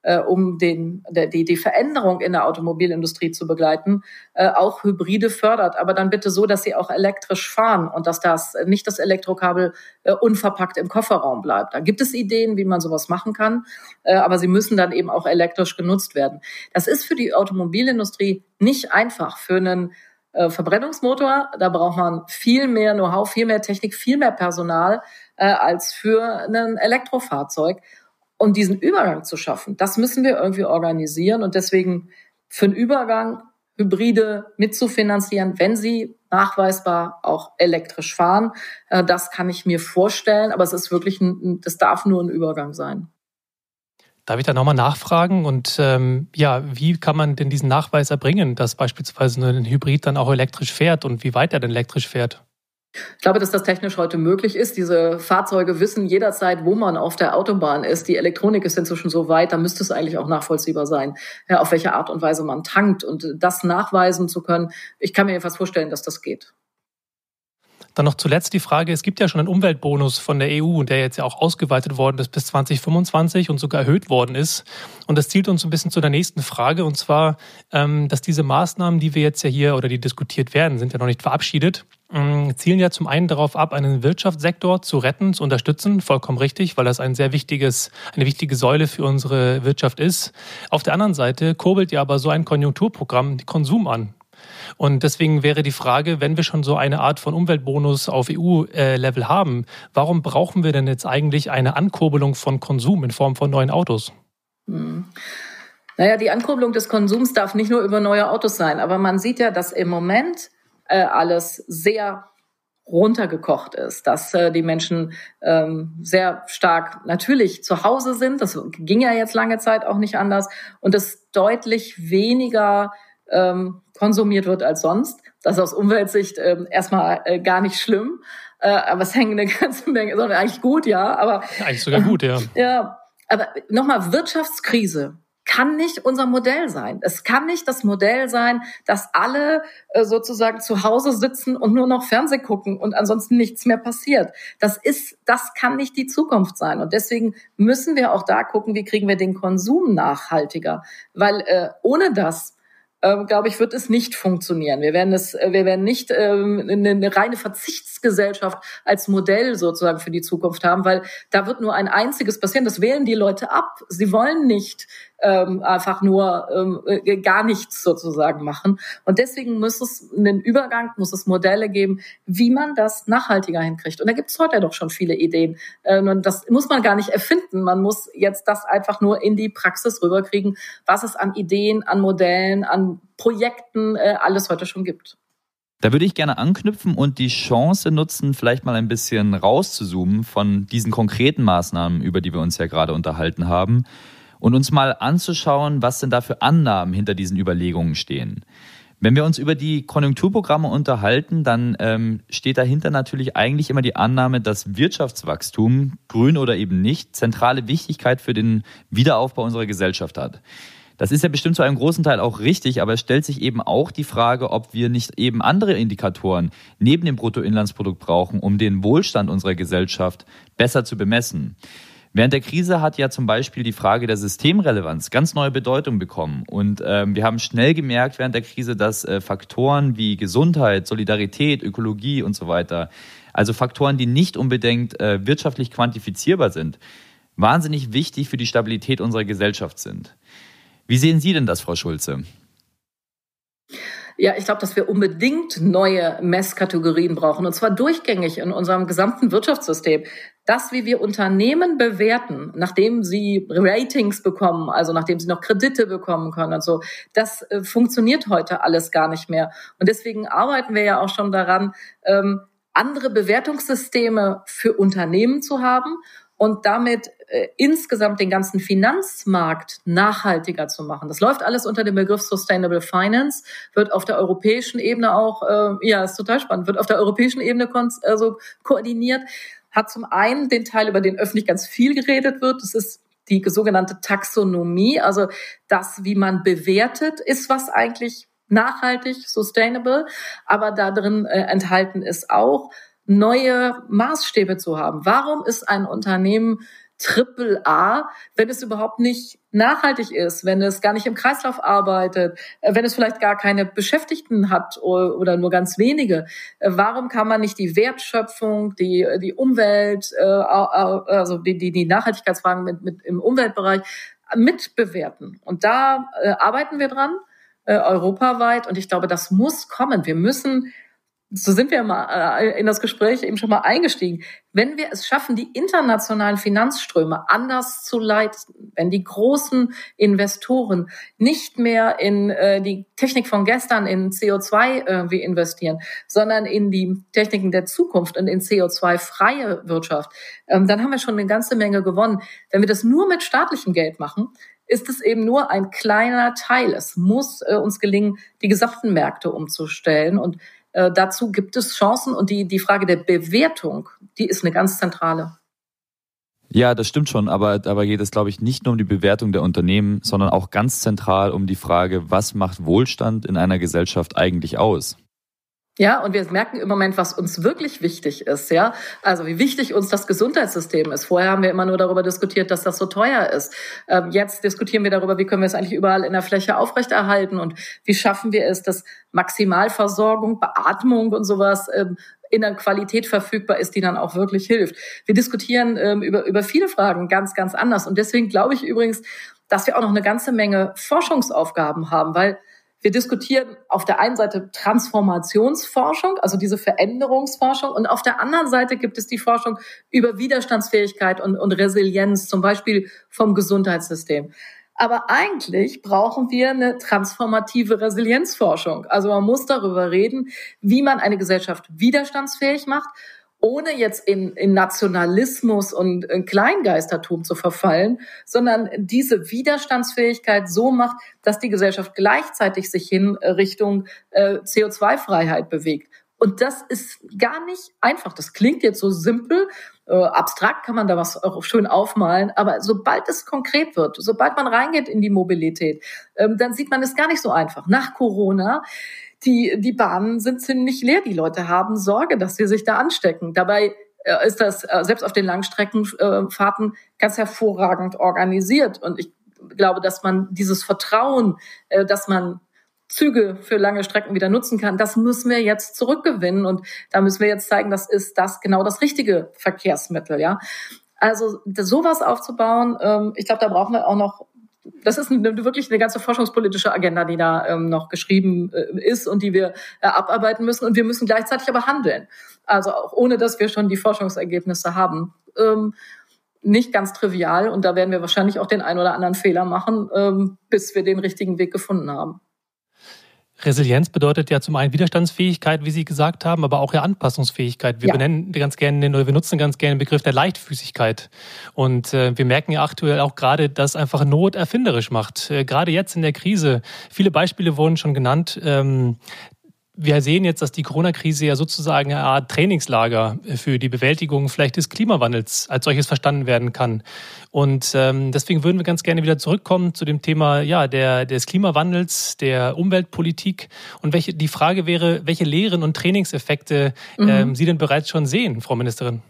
äh, um den, die, die Veränderung in der Automobilindustrie zu begleiten, äh, auch Hybride fördert. Aber dann bitte so, dass sie auch elektrisch fahren und dass das nicht das Elektrokabel unverpackt im Kofferraum bleibt. Da gibt es Ideen, wie man sowas machen kann, aber sie müssen dann eben auch elektrisch genutzt werden. Das ist für die Automobilindustrie nicht einfach. Für einen Verbrennungsmotor, da braucht man viel mehr Know-how, viel mehr Technik, viel mehr Personal äh, als für ein Elektrofahrzeug. Und diesen Übergang zu schaffen, das müssen wir irgendwie organisieren. Und deswegen für einen Übergang Hybride mitzufinanzieren, wenn sie nachweisbar auch elektrisch fahren. Äh, das kann ich mir vorstellen, aber es ist wirklich, ein, das darf nur ein Übergang sein. Darf ich da nochmal nachfragen? Und ähm, ja, wie kann man denn diesen Nachweis erbringen, dass beispielsweise ein Hybrid dann auch elektrisch fährt und wie weit er denn elektrisch fährt? Ich glaube, dass das technisch heute möglich ist. Diese Fahrzeuge wissen jederzeit, wo man auf der Autobahn ist. Die Elektronik ist inzwischen so weit, da müsste es eigentlich auch nachvollziehbar sein, auf welche Art und Weise man tankt. Und das nachweisen zu können, ich kann mir fast vorstellen, dass das geht. Dann noch zuletzt die Frage, es gibt ja schon einen Umweltbonus von der EU, der jetzt ja auch ausgeweitet worden ist bis 2025 und sogar erhöht worden ist. Und das zielt uns ein bisschen zu der nächsten Frage, und zwar, ähm, dass diese Maßnahmen, die wir jetzt ja hier oder die diskutiert werden, sind ja noch nicht verabschiedet, ähm, zielen ja zum einen darauf ab, einen Wirtschaftssektor zu retten, zu unterstützen, vollkommen richtig, weil das ein sehr wichtiges, eine wichtige Säule für unsere Wirtschaft ist. Auf der anderen Seite kurbelt ja aber so ein Konjunkturprogramm den Konsum an. Und deswegen wäre die Frage, wenn wir schon so eine Art von Umweltbonus auf EU-Level haben, warum brauchen wir denn jetzt eigentlich eine Ankurbelung von Konsum in Form von neuen Autos? Hm. Naja, die Ankurbelung des Konsums darf nicht nur über neue Autos sein, aber man sieht ja, dass im Moment äh, alles sehr runtergekocht ist, dass äh, die Menschen ähm, sehr stark natürlich zu Hause sind. Das ging ja jetzt lange Zeit auch nicht anders und es deutlich weniger ähm, konsumiert wird als sonst. Das ist aus Umweltsicht ähm, erstmal äh, gar nicht schlimm. Äh, aber es hängen eine ganze Menge, sondern eigentlich gut, ja. Aber eigentlich sogar gut, ja. ja, aber nochmal Wirtschaftskrise kann nicht unser Modell sein. Es kann nicht das Modell sein, dass alle äh, sozusagen zu Hause sitzen und nur noch Fernseh gucken und ansonsten nichts mehr passiert. Das ist, das kann nicht die Zukunft sein. Und deswegen müssen wir auch da gucken, wie kriegen wir den Konsum nachhaltiger. Weil äh, ohne das ähm, glaube ich, wird es nicht funktionieren. Wir werden es, äh, wir werden nicht ähm, eine, eine reine Verzichtsgesellschaft als Modell sozusagen für die Zukunft haben, weil da wird nur ein einziges passieren. Das wählen die Leute ab. Sie wollen nicht ähm, einfach nur ähm, äh, gar nichts sozusagen machen. Und deswegen muss es einen Übergang, muss es Modelle geben, wie man das nachhaltiger hinkriegt. Und da gibt es heute doch schon viele Ideen. Ähm, und das muss man gar nicht erfinden. Man muss jetzt das einfach nur in die Praxis rüberkriegen, was es an Ideen, an Modellen, an Projekten äh, alles heute schon gibt. Da würde ich gerne anknüpfen und die Chance nutzen, vielleicht mal ein bisschen rauszuzoomen von diesen konkreten Maßnahmen, über die wir uns ja gerade unterhalten haben und uns mal anzuschauen, was denn da für Annahmen hinter diesen Überlegungen stehen. Wenn wir uns über die Konjunkturprogramme unterhalten, dann ähm, steht dahinter natürlich eigentlich immer die Annahme, dass Wirtschaftswachstum, grün oder eben nicht, zentrale Wichtigkeit für den Wiederaufbau unserer Gesellschaft hat. Das ist ja bestimmt zu einem großen Teil auch richtig, aber es stellt sich eben auch die Frage, ob wir nicht eben andere Indikatoren neben dem Bruttoinlandsprodukt brauchen, um den Wohlstand unserer Gesellschaft besser zu bemessen. Während der Krise hat ja zum Beispiel die Frage der Systemrelevanz ganz neue Bedeutung bekommen. Und ähm, wir haben schnell gemerkt während der Krise, dass äh, Faktoren wie Gesundheit, Solidarität, Ökologie und so weiter, also Faktoren, die nicht unbedingt äh, wirtschaftlich quantifizierbar sind, wahnsinnig wichtig für die Stabilität unserer Gesellschaft sind. Wie sehen Sie denn das, Frau Schulze? Ja, ich glaube, dass wir unbedingt neue Messkategorien brauchen, und zwar durchgängig in unserem gesamten Wirtschaftssystem. Das, wie wir Unternehmen bewerten, nachdem sie Ratings bekommen, also nachdem sie noch Kredite bekommen können und so, das äh, funktioniert heute alles gar nicht mehr. Und deswegen arbeiten wir ja auch schon daran, ähm, andere Bewertungssysteme für Unternehmen zu haben und damit äh, insgesamt den ganzen Finanzmarkt nachhaltiger zu machen. Das läuft alles unter dem Begriff Sustainable Finance, wird auf der europäischen Ebene auch, äh, ja, ist total spannend, wird auf der europäischen Ebene also koordiniert, hat zum einen den Teil, über den öffentlich ganz viel geredet wird, das ist die sogenannte Taxonomie, also das, wie man bewertet, ist was eigentlich nachhaltig, sustainable, aber da drin äh, enthalten ist auch, neue Maßstäbe zu haben. Warum ist ein Unternehmen Triple A, wenn es überhaupt nicht nachhaltig ist, wenn es gar nicht im Kreislauf arbeitet, äh, wenn es vielleicht gar keine Beschäftigten hat oder nur ganz wenige. Äh, warum kann man nicht die Wertschöpfung, die, die Umwelt, äh, also die, die, die Nachhaltigkeitsfragen mit, mit im Umweltbereich mitbewerten? Und da arbeiten wir dran, europaweit. Und ich glaube, das muss kommen. Wir müssen so sind wir mal äh, in das Gespräch eben schon mal eingestiegen. Wenn wir es schaffen, die internationalen Finanzströme anders zu leiten, wenn die großen Investoren nicht mehr in äh, die Technik von gestern, in CO2 irgendwie investieren, sondern in die Techniken der Zukunft und in CO2-freie Wirtschaft, ähm, dann haben wir schon eine ganze Menge gewonnen. Wenn wir das nur mit staatlichem Geld machen, ist es eben nur ein kleiner Teil. Es muss äh, uns gelingen, die gesamten Märkte umzustellen und äh, dazu gibt es Chancen und die, die Frage der Bewertung, die ist eine ganz zentrale. Ja, das stimmt schon, aber dabei geht es, glaube ich, nicht nur um die Bewertung der Unternehmen, sondern auch ganz zentral um die Frage, was macht Wohlstand in einer Gesellschaft eigentlich aus? Ja, und wir merken im Moment, was uns wirklich wichtig ist, ja. Also wie wichtig uns das Gesundheitssystem ist. Vorher haben wir immer nur darüber diskutiert, dass das so teuer ist. Ähm, jetzt diskutieren wir darüber, wie können wir es eigentlich überall in der Fläche aufrechterhalten und wie schaffen wir es, dass Maximalversorgung, Beatmung und sowas ähm, in der Qualität verfügbar ist, die dann auch wirklich hilft. Wir diskutieren ähm, über, über viele Fragen ganz, ganz anders. Und deswegen glaube ich übrigens, dass wir auch noch eine ganze Menge Forschungsaufgaben haben, weil wir diskutieren auf der einen Seite Transformationsforschung, also diese Veränderungsforschung, und auf der anderen Seite gibt es die Forschung über Widerstandsfähigkeit und, und Resilienz, zum Beispiel vom Gesundheitssystem. Aber eigentlich brauchen wir eine transformative Resilienzforschung. Also man muss darüber reden, wie man eine Gesellschaft widerstandsfähig macht ohne jetzt in, in Nationalismus und in Kleingeistertum zu verfallen, sondern diese Widerstandsfähigkeit so macht, dass die Gesellschaft gleichzeitig sich hin Richtung äh, CO2-Freiheit bewegt. Und das ist gar nicht einfach. Das klingt jetzt so simpel, äh, abstrakt kann man da was auch schön aufmalen, aber sobald es konkret wird, sobald man reingeht in die Mobilität, ähm, dann sieht man es gar nicht so einfach. Nach Corona die, die Bahnen sind ziemlich leer. Die Leute haben Sorge, dass sie sich da anstecken. Dabei äh, ist das äh, selbst auf den Langstreckenfahrten ganz hervorragend organisiert. Und ich glaube, dass man dieses Vertrauen, äh, dass man Züge für lange Strecken wieder nutzen kann, das müssen wir jetzt zurückgewinnen. Und da müssen wir jetzt zeigen, das ist das genau das richtige Verkehrsmittel, ja. Also sowas aufzubauen, ähm, ich glaube, da brauchen wir auch noch das ist eine, wirklich eine ganze forschungspolitische Agenda, die da ähm, noch geschrieben äh, ist und die wir äh, abarbeiten müssen. Und wir müssen gleichzeitig aber handeln. Also auch ohne, dass wir schon die Forschungsergebnisse haben. Ähm, nicht ganz trivial und da werden wir wahrscheinlich auch den einen oder anderen Fehler machen, ähm, bis wir den richtigen Weg gefunden haben. Resilienz bedeutet ja zum einen Widerstandsfähigkeit, wie Sie gesagt haben, aber auch ja Anpassungsfähigkeit. Wir ja. benennen ganz gerne den, oder wir nutzen ganz gerne den Begriff der Leichtfüßigkeit. Und äh, wir merken ja aktuell auch gerade, dass einfach Not erfinderisch macht. Äh, gerade jetzt in der Krise. Viele Beispiele wurden schon genannt. Ähm, wir sehen jetzt, dass die Corona-Krise ja sozusagen eine Art Trainingslager für die Bewältigung vielleicht des Klimawandels als solches verstanden werden kann. Und ähm, deswegen würden wir ganz gerne wieder zurückkommen zu dem Thema ja, der, des Klimawandels, der Umweltpolitik. Und welche, die Frage wäre, welche Lehren und Trainingseffekte mhm. ähm, Sie denn bereits schon sehen, Frau Ministerin?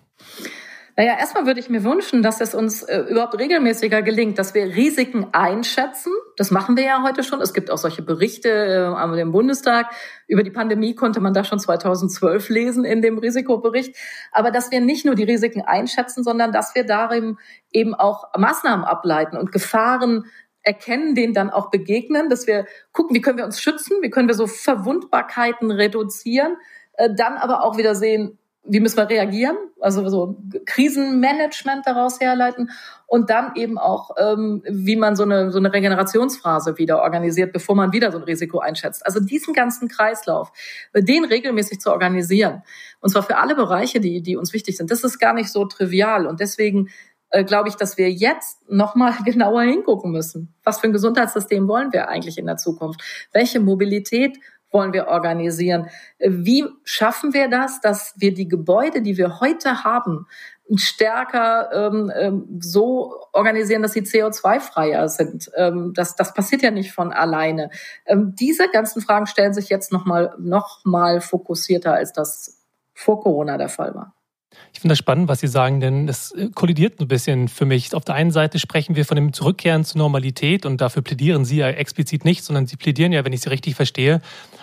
Naja, erstmal würde ich mir wünschen, dass es uns äh, überhaupt regelmäßiger gelingt, dass wir Risiken einschätzen. Das machen wir ja heute schon. Es gibt auch solche Berichte äh, im Bundestag. Über die Pandemie konnte man da schon 2012 lesen in dem Risikobericht. Aber dass wir nicht nur die Risiken einschätzen, sondern dass wir darin eben auch Maßnahmen ableiten und Gefahren erkennen, denen dann auch begegnen, dass wir gucken, wie können wir uns schützen, wie können wir so Verwundbarkeiten reduzieren, äh, dann aber auch wieder sehen, wie müssen wir reagieren, also so Krisenmanagement daraus herleiten und dann eben auch, ähm, wie man so eine, so eine Regenerationsphase wieder organisiert, bevor man wieder so ein Risiko einschätzt. Also diesen ganzen Kreislauf, den regelmäßig zu organisieren, und zwar für alle Bereiche, die, die uns wichtig sind, das ist gar nicht so trivial und deswegen äh, glaube ich, dass wir jetzt nochmal genauer hingucken müssen. Was für ein Gesundheitssystem wollen wir eigentlich in der Zukunft? Welche Mobilität wollen wir organisieren? Wie schaffen wir das, dass wir die Gebäude, die wir heute haben, stärker ähm, ähm, so organisieren, dass sie CO2-freier sind. Ähm, das, das passiert ja nicht von alleine. Ähm, diese ganzen Fragen stellen sich jetzt nochmal noch mal fokussierter, als das vor Corona der Fall war. Ich finde das spannend, was Sie sagen, denn es äh, kollidiert ein bisschen für mich. Auf der einen Seite sprechen wir von dem Zurückkehren zur Normalität und dafür plädieren Sie ja explizit nicht, sondern Sie plädieren ja, wenn ich Sie richtig verstehe,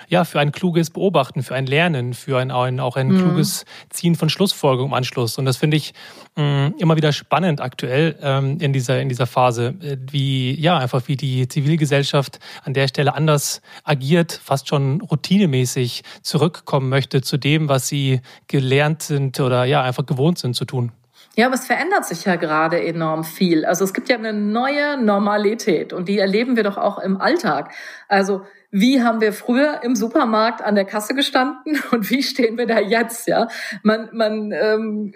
ja, für ein kluges Beobachten, für ein Lernen, für ein, ein auch ein mhm. kluges Ziehen von Schlussfolgerungen im Anschluss. Und das finde ich mh, mm, immer wieder spannend aktuell ähm, in dieser in dieser Phase, äh, wie ja einfach wie die Zivilgesellschaft an der Stelle anders agiert, fast schon routinemäßig zurückkommen möchte zu dem, was sie gelernt sind oder ja einfach gewohnt sind zu tun. Ja, aber es verändert sich ja gerade enorm viel. Also es gibt ja eine neue Normalität und die erleben wir doch auch im Alltag. Also wie haben wir früher im Supermarkt an der Kasse gestanden und wie stehen wir da jetzt? Ja, man, man ähm,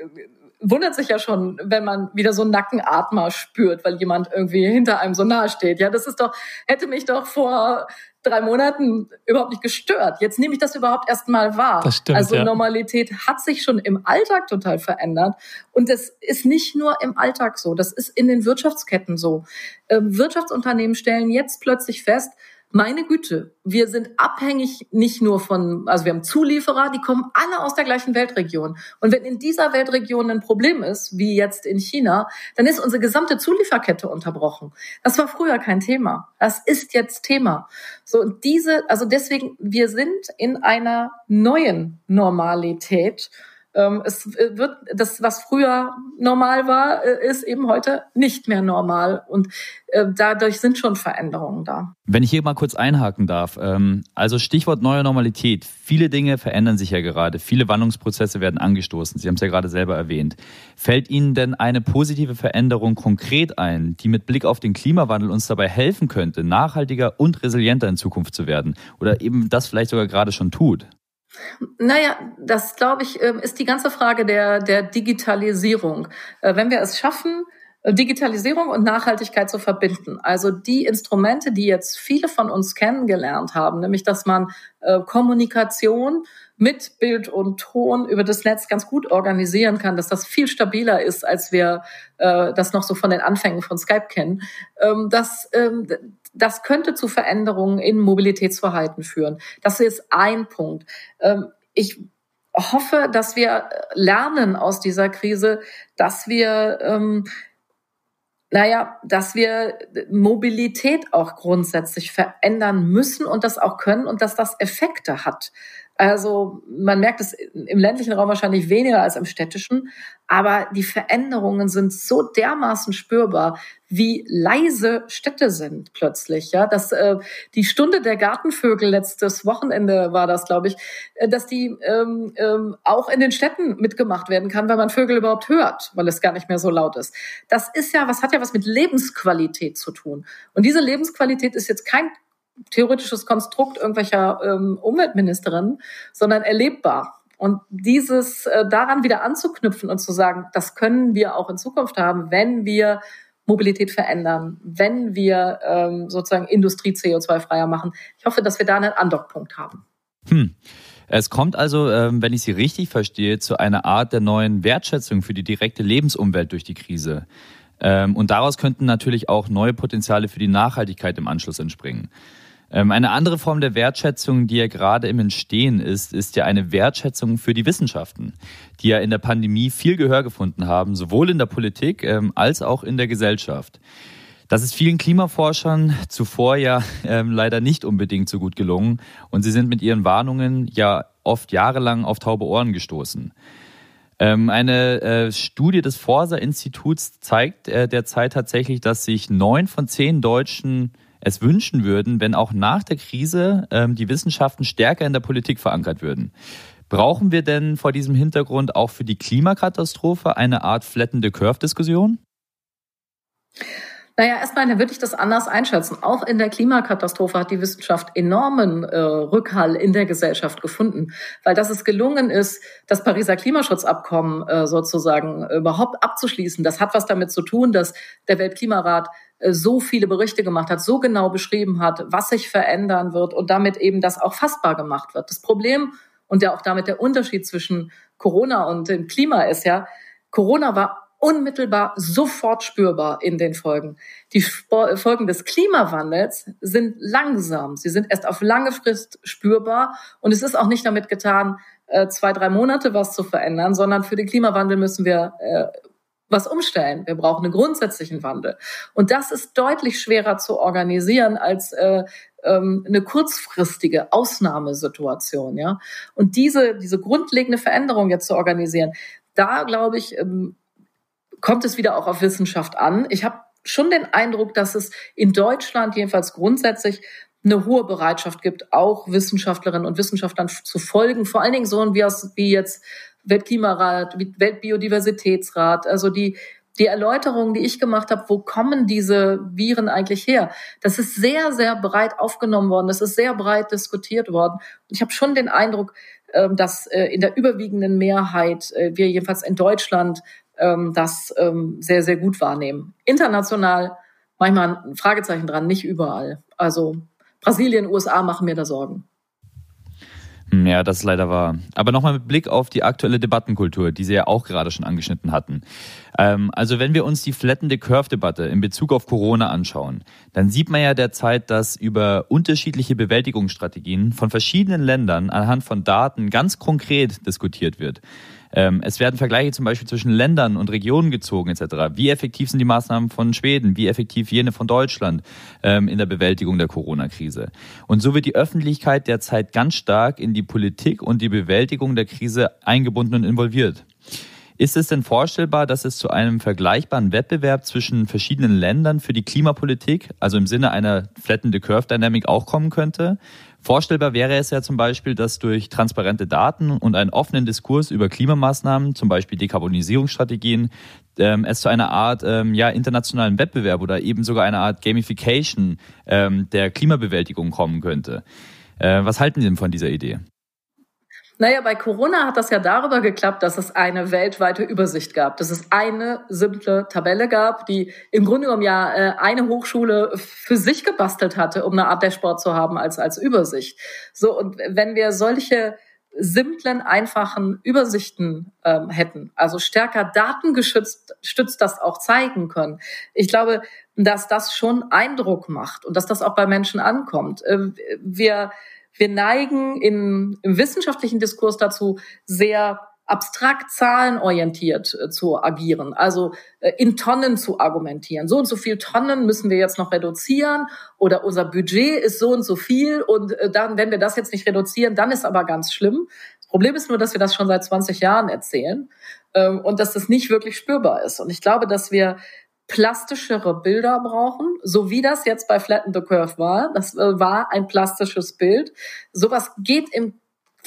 wundert sich ja schon, wenn man wieder so einen Nackenatmer spürt, weil jemand irgendwie hinter einem so nahe steht. Ja, das ist doch, hätte mich doch vor drei Monaten überhaupt nicht gestört. Jetzt nehme ich das überhaupt erst mal wahr. Das stimmt, also ja. Normalität hat sich schon im Alltag total verändert. Und das ist nicht nur im Alltag so, das ist in den Wirtschaftsketten so. Ähm, Wirtschaftsunternehmen stellen jetzt plötzlich fest, meine Güte, wir sind abhängig nicht nur von, also wir haben Zulieferer, die kommen alle aus der gleichen Weltregion. Und wenn in dieser Weltregion ein Problem ist, wie jetzt in China, dann ist unsere gesamte Zulieferkette unterbrochen. Das war früher kein Thema. Das ist jetzt Thema. So, und diese, also deswegen, wir sind in einer neuen Normalität. Ähm, es wird, das, was früher normal war, äh, ist eben heute nicht mehr normal. Und äh, dadurch sind schon Veränderungen da. Wenn ich hier mal kurz einhaken darf, ähm, also Stichwort neue Normalität. Viele Dinge verändern sich ja gerade. Viele Wandlungsprozesse werden angestoßen. Sie haben es ja gerade selber erwähnt. Fällt Ihnen denn eine positive Veränderung konkret ein, die mit Blick auf den Klimawandel uns dabei helfen könnte, nachhaltiger und resilienter in Zukunft zu werden? Oder eben das vielleicht sogar gerade schon tut? Naja, das glaube ich, ähm, ist die ganze Frage der, der Digitalisierung. Äh, wenn wir es schaffen, äh, Digitalisierung und Nachhaltigkeit zu verbinden. Also die Instrumente, die jetzt viele von uns kennengelernt haben, nämlich dass man äh, Kommunikation mit Bild und Ton über das Netz ganz gut organisieren kann, dass das viel stabiler ist, als wir das noch so von den Anfängen von Skype kennen. Ähm, das, ähm, das könnte zu Veränderungen in Mobilitätsverhalten führen. Das ist ein Punkt. Ähm, ich hoffe, dass wir lernen aus dieser Krise, dass wir ähm, naja, dass wir Mobilität auch grundsätzlich verändern müssen und das auch können und dass das Effekte hat. Also man merkt es im ländlichen Raum wahrscheinlich weniger als im städtischen, aber die Veränderungen sind so dermaßen spürbar, wie leise Städte sind plötzlich. Ja, dass äh, die Stunde der Gartenvögel letztes Wochenende war das, glaube ich, äh, dass die ähm, ähm, auch in den Städten mitgemacht werden kann, weil man Vögel überhaupt hört, weil es gar nicht mehr so laut ist. Das ist ja, was hat ja was mit Lebensqualität zu tun. Und diese Lebensqualität ist jetzt kein theoretisches Konstrukt irgendwelcher ähm, Umweltministerinnen, sondern erlebbar. Und dieses äh, daran wieder anzuknüpfen und zu sagen, das können wir auch in Zukunft haben, wenn wir Mobilität verändern, wenn wir ähm, sozusagen Industrie CO2-freier machen. Ich hoffe, dass wir da einen Andockpunkt haben. Hm. Es kommt also, ähm, wenn ich Sie richtig verstehe, zu einer Art der neuen Wertschätzung für die direkte Lebensumwelt durch die Krise. Ähm, und daraus könnten natürlich auch neue Potenziale für die Nachhaltigkeit im Anschluss entspringen. Ähm, eine andere Form der Wertschätzung, die ja gerade im Entstehen ist, ist ja eine Wertschätzung für die Wissenschaften, die ja in der Pandemie viel Gehör gefunden haben, sowohl in der Politik ähm, als auch in der Gesellschaft. Das ist vielen Klimaforschern zuvor ja ähm, leider nicht unbedingt so gut gelungen und sie sind mit ihren Warnungen ja oft jahrelang auf taube Ohren gestoßen. Eine äh, Studie des Forsa-Instituts zeigt äh, derzeit tatsächlich, dass sich neun von zehn Deutschen es wünschen würden, wenn auch nach der Krise ähm, die Wissenschaften stärker in der Politik verankert würden. Brauchen wir denn vor diesem Hintergrund auch für die Klimakatastrophe eine Art flattende Curve-Diskussion? Naja, erstmal würde ich das anders einschätzen. Auch in der Klimakatastrophe hat die Wissenschaft enormen äh, Rückhall in der Gesellschaft gefunden, weil dass es gelungen ist, das Pariser Klimaschutzabkommen äh, sozusagen überhaupt abzuschließen. Das hat was damit zu tun, dass der Weltklimarat so viele Berichte gemacht hat, so genau beschrieben hat, was sich verändern wird und damit eben das auch fassbar gemacht wird. Das Problem und ja auch damit der Unterschied zwischen Corona und dem Klima ist ja, Corona war unmittelbar sofort spürbar in den Folgen. Die Folgen des Klimawandels sind langsam. Sie sind erst auf lange Frist spürbar. Und es ist auch nicht damit getan, äh, zwei, drei Monate was zu verändern, sondern für den Klimawandel müssen wir äh, was umstellen. Wir brauchen einen grundsätzlichen Wandel. Und das ist deutlich schwerer zu organisieren als äh, ähm, eine kurzfristige Ausnahmesituation. Ja? Und diese, diese grundlegende Veränderung jetzt zu organisieren, da glaube ich, ähm, kommt es wieder auch auf Wissenschaft an. Ich habe schon den Eindruck, dass es in Deutschland jedenfalls grundsätzlich eine hohe Bereitschaft gibt, auch Wissenschaftlerinnen und Wissenschaftlern zu folgen, vor allen Dingen so wie, wie jetzt Weltklimarat, Weltbiodiversitätsrat, also die, die Erläuterungen, die ich gemacht habe, wo kommen diese Viren eigentlich her? Das ist sehr, sehr breit aufgenommen worden. Das ist sehr breit diskutiert worden. Und ich habe schon den Eindruck, ähm, dass äh, in der überwiegenden Mehrheit äh, wir jedenfalls in Deutschland ähm, das ähm, sehr, sehr gut wahrnehmen. International manchmal ein Fragezeichen dran, nicht überall. Also Brasilien, USA machen mir da Sorgen. Ja, das ist leider wahr. Aber nochmal mit Blick auf die aktuelle Debattenkultur, die Sie ja auch gerade schon angeschnitten hatten. Ähm, also wenn wir uns die Flatten the Curve-Debatte in Bezug auf Corona anschauen, dann sieht man ja derzeit, dass über unterschiedliche Bewältigungsstrategien von verschiedenen Ländern anhand von Daten ganz konkret diskutiert wird. Ähm, es werden Vergleiche zum Beispiel zwischen Ländern und Regionen gezogen etc. Wie effektiv sind die Maßnahmen von Schweden? Wie effektiv jene von Deutschland ähm, in der Bewältigung der Corona-Krise? Und so wird die Öffentlichkeit derzeit ganz stark in die Politik und die Bewältigung der Krise eingebunden und involviert. Ist es denn vorstellbar, dass es zu einem vergleichbaren Wettbewerb zwischen verschiedenen Ländern für die Klimapolitik, also im Sinne einer Flatten the Curve Dynamic auch kommen könnte? Vorstellbar wäre es ja zum Beispiel, dass durch transparente Daten und einen offenen Diskurs über Klimamaßnahmen, zum Beispiel Dekarbonisierungsstrategien, ähm, es zu einer Art ähm, ja, internationalen Wettbewerb oder eben sogar einer Art Gamification ähm, der Klimabewältigung kommen könnte. Äh, was halten Sie denn von dieser Idee? Naja, bei Corona hat das ja darüber geklappt, dass es eine weltweite Übersicht gab, dass es eine simple Tabelle gab, die im Grunde genommen ja äh, eine Hochschule für sich gebastelt hatte, um eine Art Dashboard zu haben als, als Übersicht. So, und wenn wir solche simplen, einfachen Übersichten ähm, hätten, also stärker datengeschützt stützt das auch zeigen können. Ich glaube, dass das schon Eindruck macht und dass das auch bei Menschen ankommt. Äh, wir wir neigen in, im wissenschaftlichen Diskurs dazu, sehr abstrakt zahlenorientiert äh, zu agieren, also äh, in Tonnen zu argumentieren. So und so viel Tonnen müssen wir jetzt noch reduzieren oder unser Budget ist so und so viel und äh, dann, wenn wir das jetzt nicht reduzieren, dann ist aber ganz schlimm. Das Problem ist nur, dass wir das schon seit 20 Jahren erzählen ähm, und dass das nicht wirklich spürbar ist. Und ich glaube, dass wir plastischere Bilder brauchen, so wie das jetzt bei Flatten the Curve war. Das äh, war ein plastisches Bild. Sowas geht im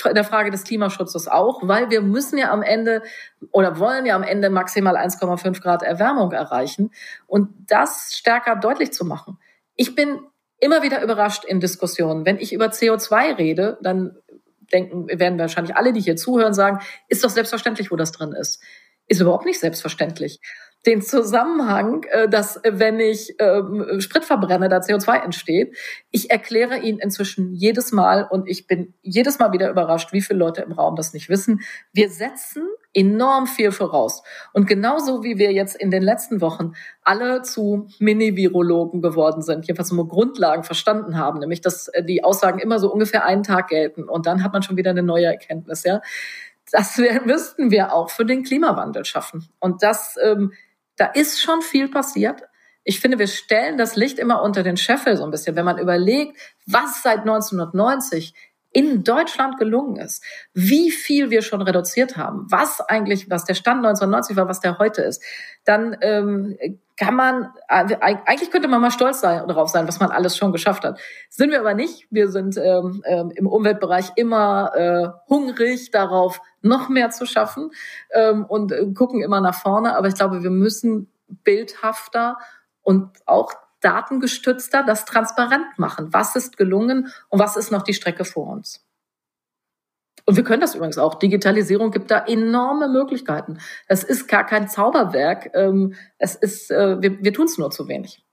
in der Frage des Klimaschutzes auch, weil wir müssen ja am Ende oder wollen ja am Ende maximal 1,5 Grad Erwärmung erreichen und das stärker deutlich zu machen. Ich bin immer wieder überrascht in Diskussionen. Wenn ich über CO2 rede, dann denken, werden wahrscheinlich alle, die hier zuhören, sagen, ist doch selbstverständlich, wo das drin ist. Ist überhaupt nicht selbstverständlich den Zusammenhang, äh, dass äh, wenn ich ähm, Sprit verbrenne, da CO2 entsteht. Ich erkläre ihn inzwischen jedes Mal und ich bin jedes Mal wieder überrascht, wie viele Leute im Raum das nicht wissen. Wir setzen enorm viel voraus. Und genauso wie wir jetzt in den letzten Wochen alle zu Mini-Virologen geworden sind, jedenfalls nur Grundlagen verstanden haben, nämlich dass äh, die Aussagen immer so ungefähr einen Tag gelten und dann hat man schon wieder eine neue Erkenntnis, ja. Das müssten wir auch für den Klimawandel schaffen. Und das ähm, da ist schon viel passiert. Ich finde, wir stellen das Licht immer unter den Scheffel so ein bisschen, wenn man überlegt, was seit 1990 in Deutschland gelungen ist, wie viel wir schon reduziert haben, was eigentlich, was der Stand 1990 war, was der heute ist, dann ähm, kann man, äh, eigentlich könnte man mal stolz sein, darauf sein, was man alles schon geschafft hat. Sind wir aber nicht. Wir sind ähm, ähm, im Umweltbereich immer äh, hungrig darauf, noch mehr zu schaffen ähm, und äh, gucken immer nach vorne. Aber ich glaube, wir müssen bildhafter und auch datengestützter das transparent machen. Was ist gelungen und was ist noch die Strecke vor uns? Und wir können das übrigens auch. Digitalisierung gibt da enorme Möglichkeiten. Es ist gar kein Zauberwerk. Ähm, es ist, äh, wir, wir tun es nur zu wenig.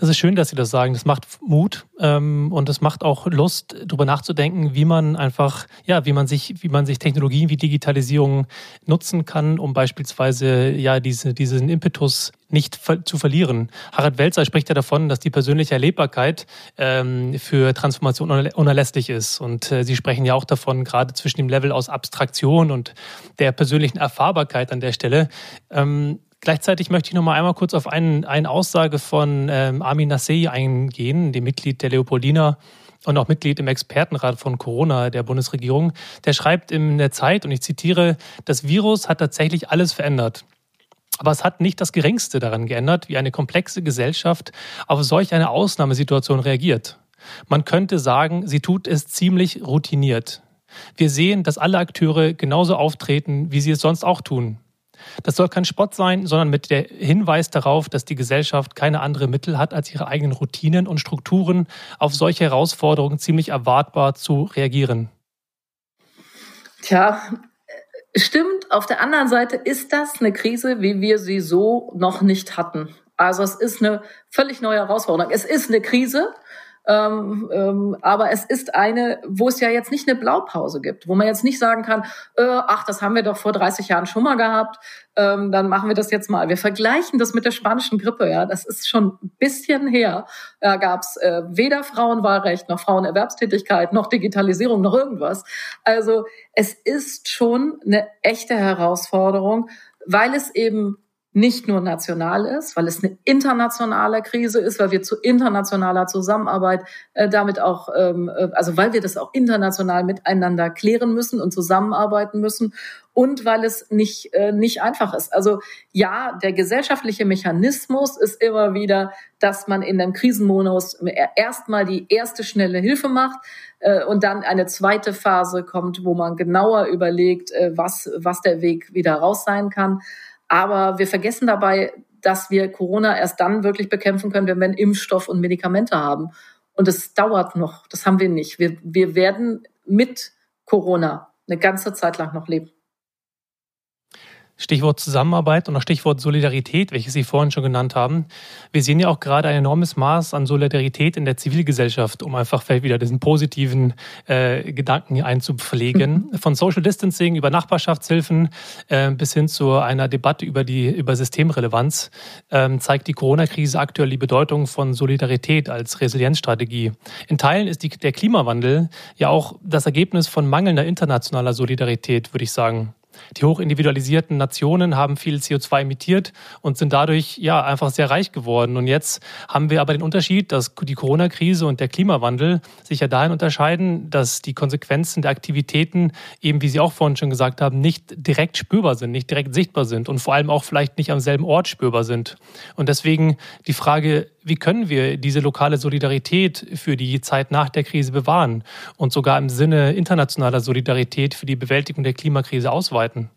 Das ist schön, dass Sie das sagen. Das macht Mut ähm, und es macht auch Lust, darüber nachzudenken, wie man einfach, ja, wie man sich, wie man sich Technologien wie Digitalisierung nutzen kann, um beispielsweise ja diese, diesen Impetus nicht ver zu verlieren. Harald Welzer spricht ja davon, dass die persönliche Erlebbarkeit ähm, für Transformation unerlässlich ist. Und äh, Sie sprechen ja auch davon, gerade zwischen dem Level aus Abstraktion und der persönlichen Erfahrbarkeit an der Stelle. Ähm, Gleichzeitig möchte ich noch mal einmal kurz auf einen, eine Aussage von ähm, Armin Nassei eingehen, dem Mitglied der Leopoldina und auch Mitglied im Expertenrat von Corona der Bundesregierung. Der schreibt in der Zeit, und ich zitiere, das Virus hat tatsächlich alles verändert. Aber es hat nicht das Geringste daran geändert, wie eine komplexe Gesellschaft auf solch eine Ausnahmesituation reagiert. Man könnte sagen, sie tut es ziemlich routiniert. Wir sehen, dass alle Akteure genauso auftreten, wie sie es sonst auch tun. Das soll kein Spott sein, sondern mit der Hinweis darauf, dass die Gesellschaft keine anderen Mittel hat, als ihre eigenen Routinen und Strukturen auf solche Herausforderungen ziemlich erwartbar zu reagieren. Tja, stimmt. Auf der anderen Seite ist das eine Krise, wie wir sie so noch nicht hatten. Also es ist eine völlig neue Herausforderung. Es ist eine Krise, ähm, ähm, aber es ist eine, wo es ja jetzt nicht eine Blaupause gibt, wo man jetzt nicht sagen kann, äh, ach, das haben wir doch vor 30 Jahren schon mal gehabt, ähm, dann machen wir das jetzt mal. Wir vergleichen das mit der spanischen Grippe, ja, das ist schon ein bisschen her. Da gab es äh, weder Frauenwahlrecht noch Frauenerwerbstätigkeit noch Digitalisierung noch irgendwas. Also es ist schon eine echte Herausforderung, weil es eben nicht nur national ist, weil es eine internationale Krise ist, weil wir zu internationaler Zusammenarbeit äh, damit auch, ähm, äh, also weil wir das auch international miteinander klären müssen und zusammenarbeiten müssen und weil es nicht, äh, nicht einfach ist. Also ja, der gesellschaftliche Mechanismus ist immer wieder, dass man in einem Krisenmodus erstmal die erste schnelle Hilfe macht äh, und dann eine zweite Phase kommt, wo man genauer überlegt, äh, was, was der Weg wieder raus sein kann. Aber wir vergessen dabei, dass wir Corona erst dann wirklich bekämpfen können, wenn wir einen Impfstoff und Medikamente haben. Und es dauert noch. Das haben wir nicht. Wir, wir werden mit Corona eine ganze Zeit lang noch leben. Stichwort Zusammenarbeit und auch Stichwort Solidarität, welches Sie vorhin schon genannt haben. Wir sehen ja auch gerade ein enormes Maß an Solidarität in der Zivilgesellschaft, um einfach vielleicht wieder diesen positiven äh, Gedanken einzupflegen. Von Social Distancing über Nachbarschaftshilfen äh, bis hin zu einer Debatte über die über Systemrelevanz äh, zeigt die Corona-Krise aktuell die Bedeutung von Solidarität als Resilienzstrategie. In Teilen ist die, der Klimawandel ja auch das Ergebnis von mangelnder internationaler Solidarität, würde ich sagen. Die hochindividualisierten Nationen haben viel CO2 emittiert und sind dadurch ja einfach sehr reich geworden. Und jetzt haben wir aber den Unterschied, dass die Corona-Krise und der Klimawandel sich ja dahin unterscheiden, dass die Konsequenzen der Aktivitäten eben, wie Sie auch vorhin schon gesagt haben, nicht direkt spürbar sind, nicht direkt sichtbar sind und vor allem auch vielleicht nicht am selben Ort spürbar sind. Und deswegen die Frage, wie können wir diese lokale Solidarität für die Zeit nach der Krise bewahren und sogar im Sinne internationaler Solidarität für die Bewältigung der Klimakrise ausweiten?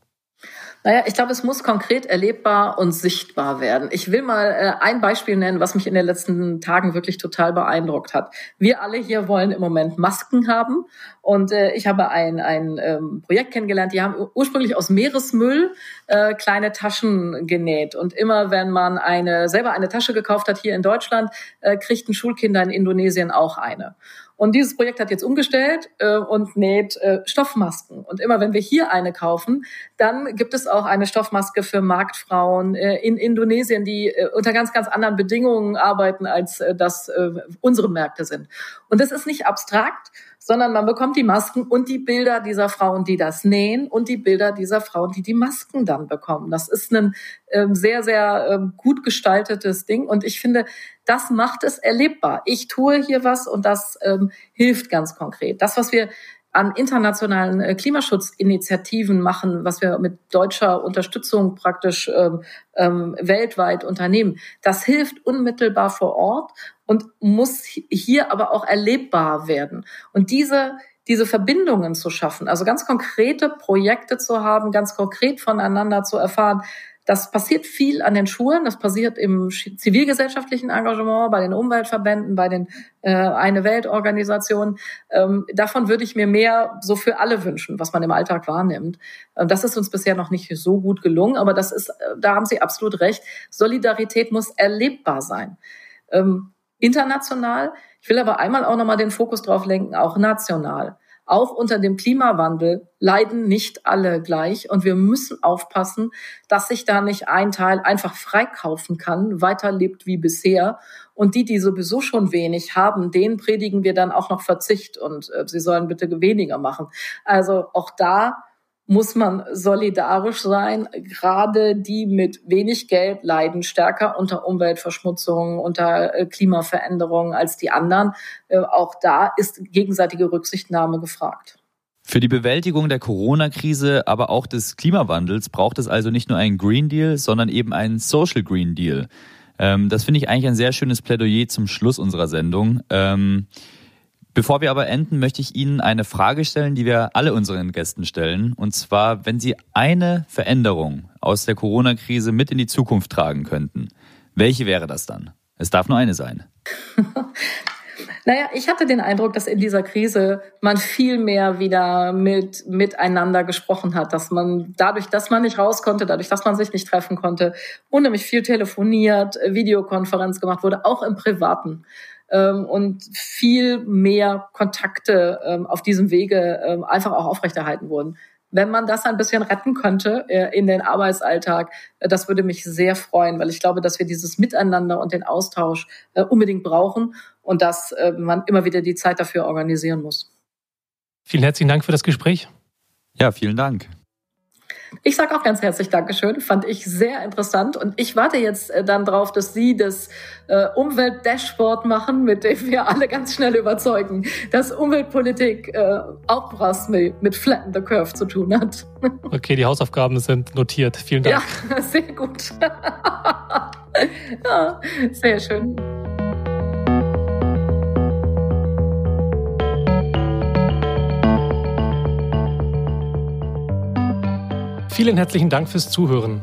Naja, ich glaube, es muss konkret erlebbar und sichtbar werden. Ich will mal äh, ein Beispiel nennen, was mich in den letzten Tagen wirklich total beeindruckt hat. Wir alle hier wollen im Moment Masken haben und äh, ich habe ein, ein ähm, Projekt kennengelernt, die haben ursprünglich aus Meeresmüll äh, kleine Taschen genäht. Und immer wenn man eine selber eine Tasche gekauft hat hier in Deutschland, äh, kriegten Schulkinder in Indonesien auch eine. Und dieses Projekt hat jetzt umgestellt äh, und näht äh, Stoffmasken. Und immer wenn wir hier eine kaufen, dann gibt es auch eine Stoffmaske für Marktfrauen äh, in Indonesien, die äh, unter ganz, ganz anderen Bedingungen arbeiten, als äh, das äh, unsere Märkte sind. Und das ist nicht abstrakt, sondern man bekommt die Masken und die Bilder dieser Frauen, die das nähen und die Bilder dieser Frauen, die die Masken dann bekommen. Das ist ein ähm, sehr, sehr ähm, gut gestaltetes Ding und ich finde, das macht es erlebbar. Ich tue hier was und das ähm, hilft ganz konkret. Das, was wir an internationalen äh, Klimaschutzinitiativen machen, was wir mit deutscher Unterstützung praktisch ähm, ähm, weltweit unternehmen. Das hilft unmittelbar vor Ort und muss hier aber auch erlebbar werden. Und diese diese Verbindungen zu schaffen, also ganz konkrete Projekte zu haben, ganz konkret voneinander zu erfahren, das passiert viel an den Schulen, das passiert im zivilgesellschaftlichen Engagement, bei den Umweltverbänden, bei den äh, eine Weltorganisationen. Ähm, davon würde ich mir mehr so für alle wünschen, was man im Alltag wahrnimmt. Ähm, das ist uns bisher noch nicht so gut gelungen, aber das ist, äh, da haben Sie absolut recht. Solidarität muss erlebbar sein. Ähm, international. Ich will aber einmal auch nochmal den Fokus drauf lenken, auch national. Auch unter dem Klimawandel leiden nicht alle gleich. Und wir müssen aufpassen, dass sich da nicht ein Teil einfach freikaufen kann, weiterlebt wie bisher. Und die, die sowieso schon wenig haben, denen predigen wir dann auch noch Verzicht. Und äh, sie sollen bitte weniger machen. Also auch da muss man solidarisch sein. Gerade die mit wenig Geld leiden stärker unter Umweltverschmutzung, unter äh, Klimaveränderungen als die anderen. Äh, auch da ist gegenseitige Rücksichtnahme gefragt. Für die Bewältigung der Corona-Krise, aber auch des Klimawandels braucht es also nicht nur einen Green Deal, sondern eben einen Social Green Deal. Ähm, das finde ich eigentlich ein sehr schönes Plädoyer zum Schluss unserer Sendung. Bevor wir aber enden, möchte ich Ihnen eine Frage stellen, die wir alle unseren Gästen stellen. Und zwar, wenn Sie eine Veränderung aus der Corona-Krise mit in die Zukunft tragen könnten, welche wäre das dann? Es darf nur eine sein. Naja, ich hatte den Eindruck, dass in dieser Krise man viel mehr wieder mit, miteinander gesprochen hat, dass man dadurch, dass man nicht raus konnte, dadurch, dass man sich nicht treffen konnte, unheimlich viel telefoniert, Videokonferenz gemacht wurde, auch im Privaten ähm, und viel mehr Kontakte ähm, auf diesem Wege ähm, einfach auch aufrechterhalten wurden. Wenn man das ein bisschen retten könnte äh, in den Arbeitsalltag, äh, das würde mich sehr freuen, weil ich glaube, dass wir dieses Miteinander und den Austausch äh, unbedingt brauchen und dass man immer wieder die Zeit dafür organisieren muss. Vielen herzlichen Dank für das Gespräch. Ja, vielen Dank. Ich sage auch ganz herzlich Dankeschön, fand ich sehr interessant und ich warte jetzt äh, dann drauf, dass Sie das äh, Umwelt-Dashboard machen, mit dem wir alle ganz schnell überzeugen, dass Umweltpolitik äh, auch was mit, mit Flatten the Curve zu tun hat. Okay, die Hausaufgaben sind notiert. Vielen Dank. Ja, sehr gut. ja, sehr schön. Vielen herzlichen Dank fürs Zuhören.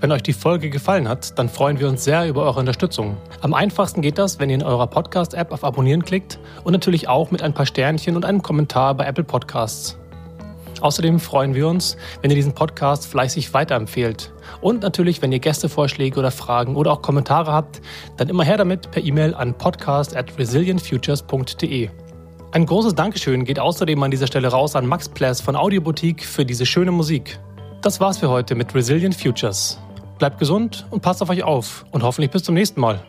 Wenn euch die Folge gefallen hat, dann freuen wir uns sehr über eure Unterstützung. Am einfachsten geht das, wenn ihr in eurer Podcast-App auf Abonnieren klickt und natürlich auch mit ein paar Sternchen und einem Kommentar bei Apple Podcasts. Außerdem freuen wir uns, wenn ihr diesen Podcast fleißig weiterempfehlt. Und natürlich, wenn ihr Gästevorschläge oder Fragen oder auch Kommentare habt, dann immer her damit per E-Mail an podcast at resilientfutures.de. Ein großes Dankeschön geht außerdem an dieser Stelle raus an Max Pless von Audioboutique für diese schöne Musik. Das war's für heute mit Resilient Futures. Bleibt gesund und passt auf euch auf und hoffentlich bis zum nächsten Mal.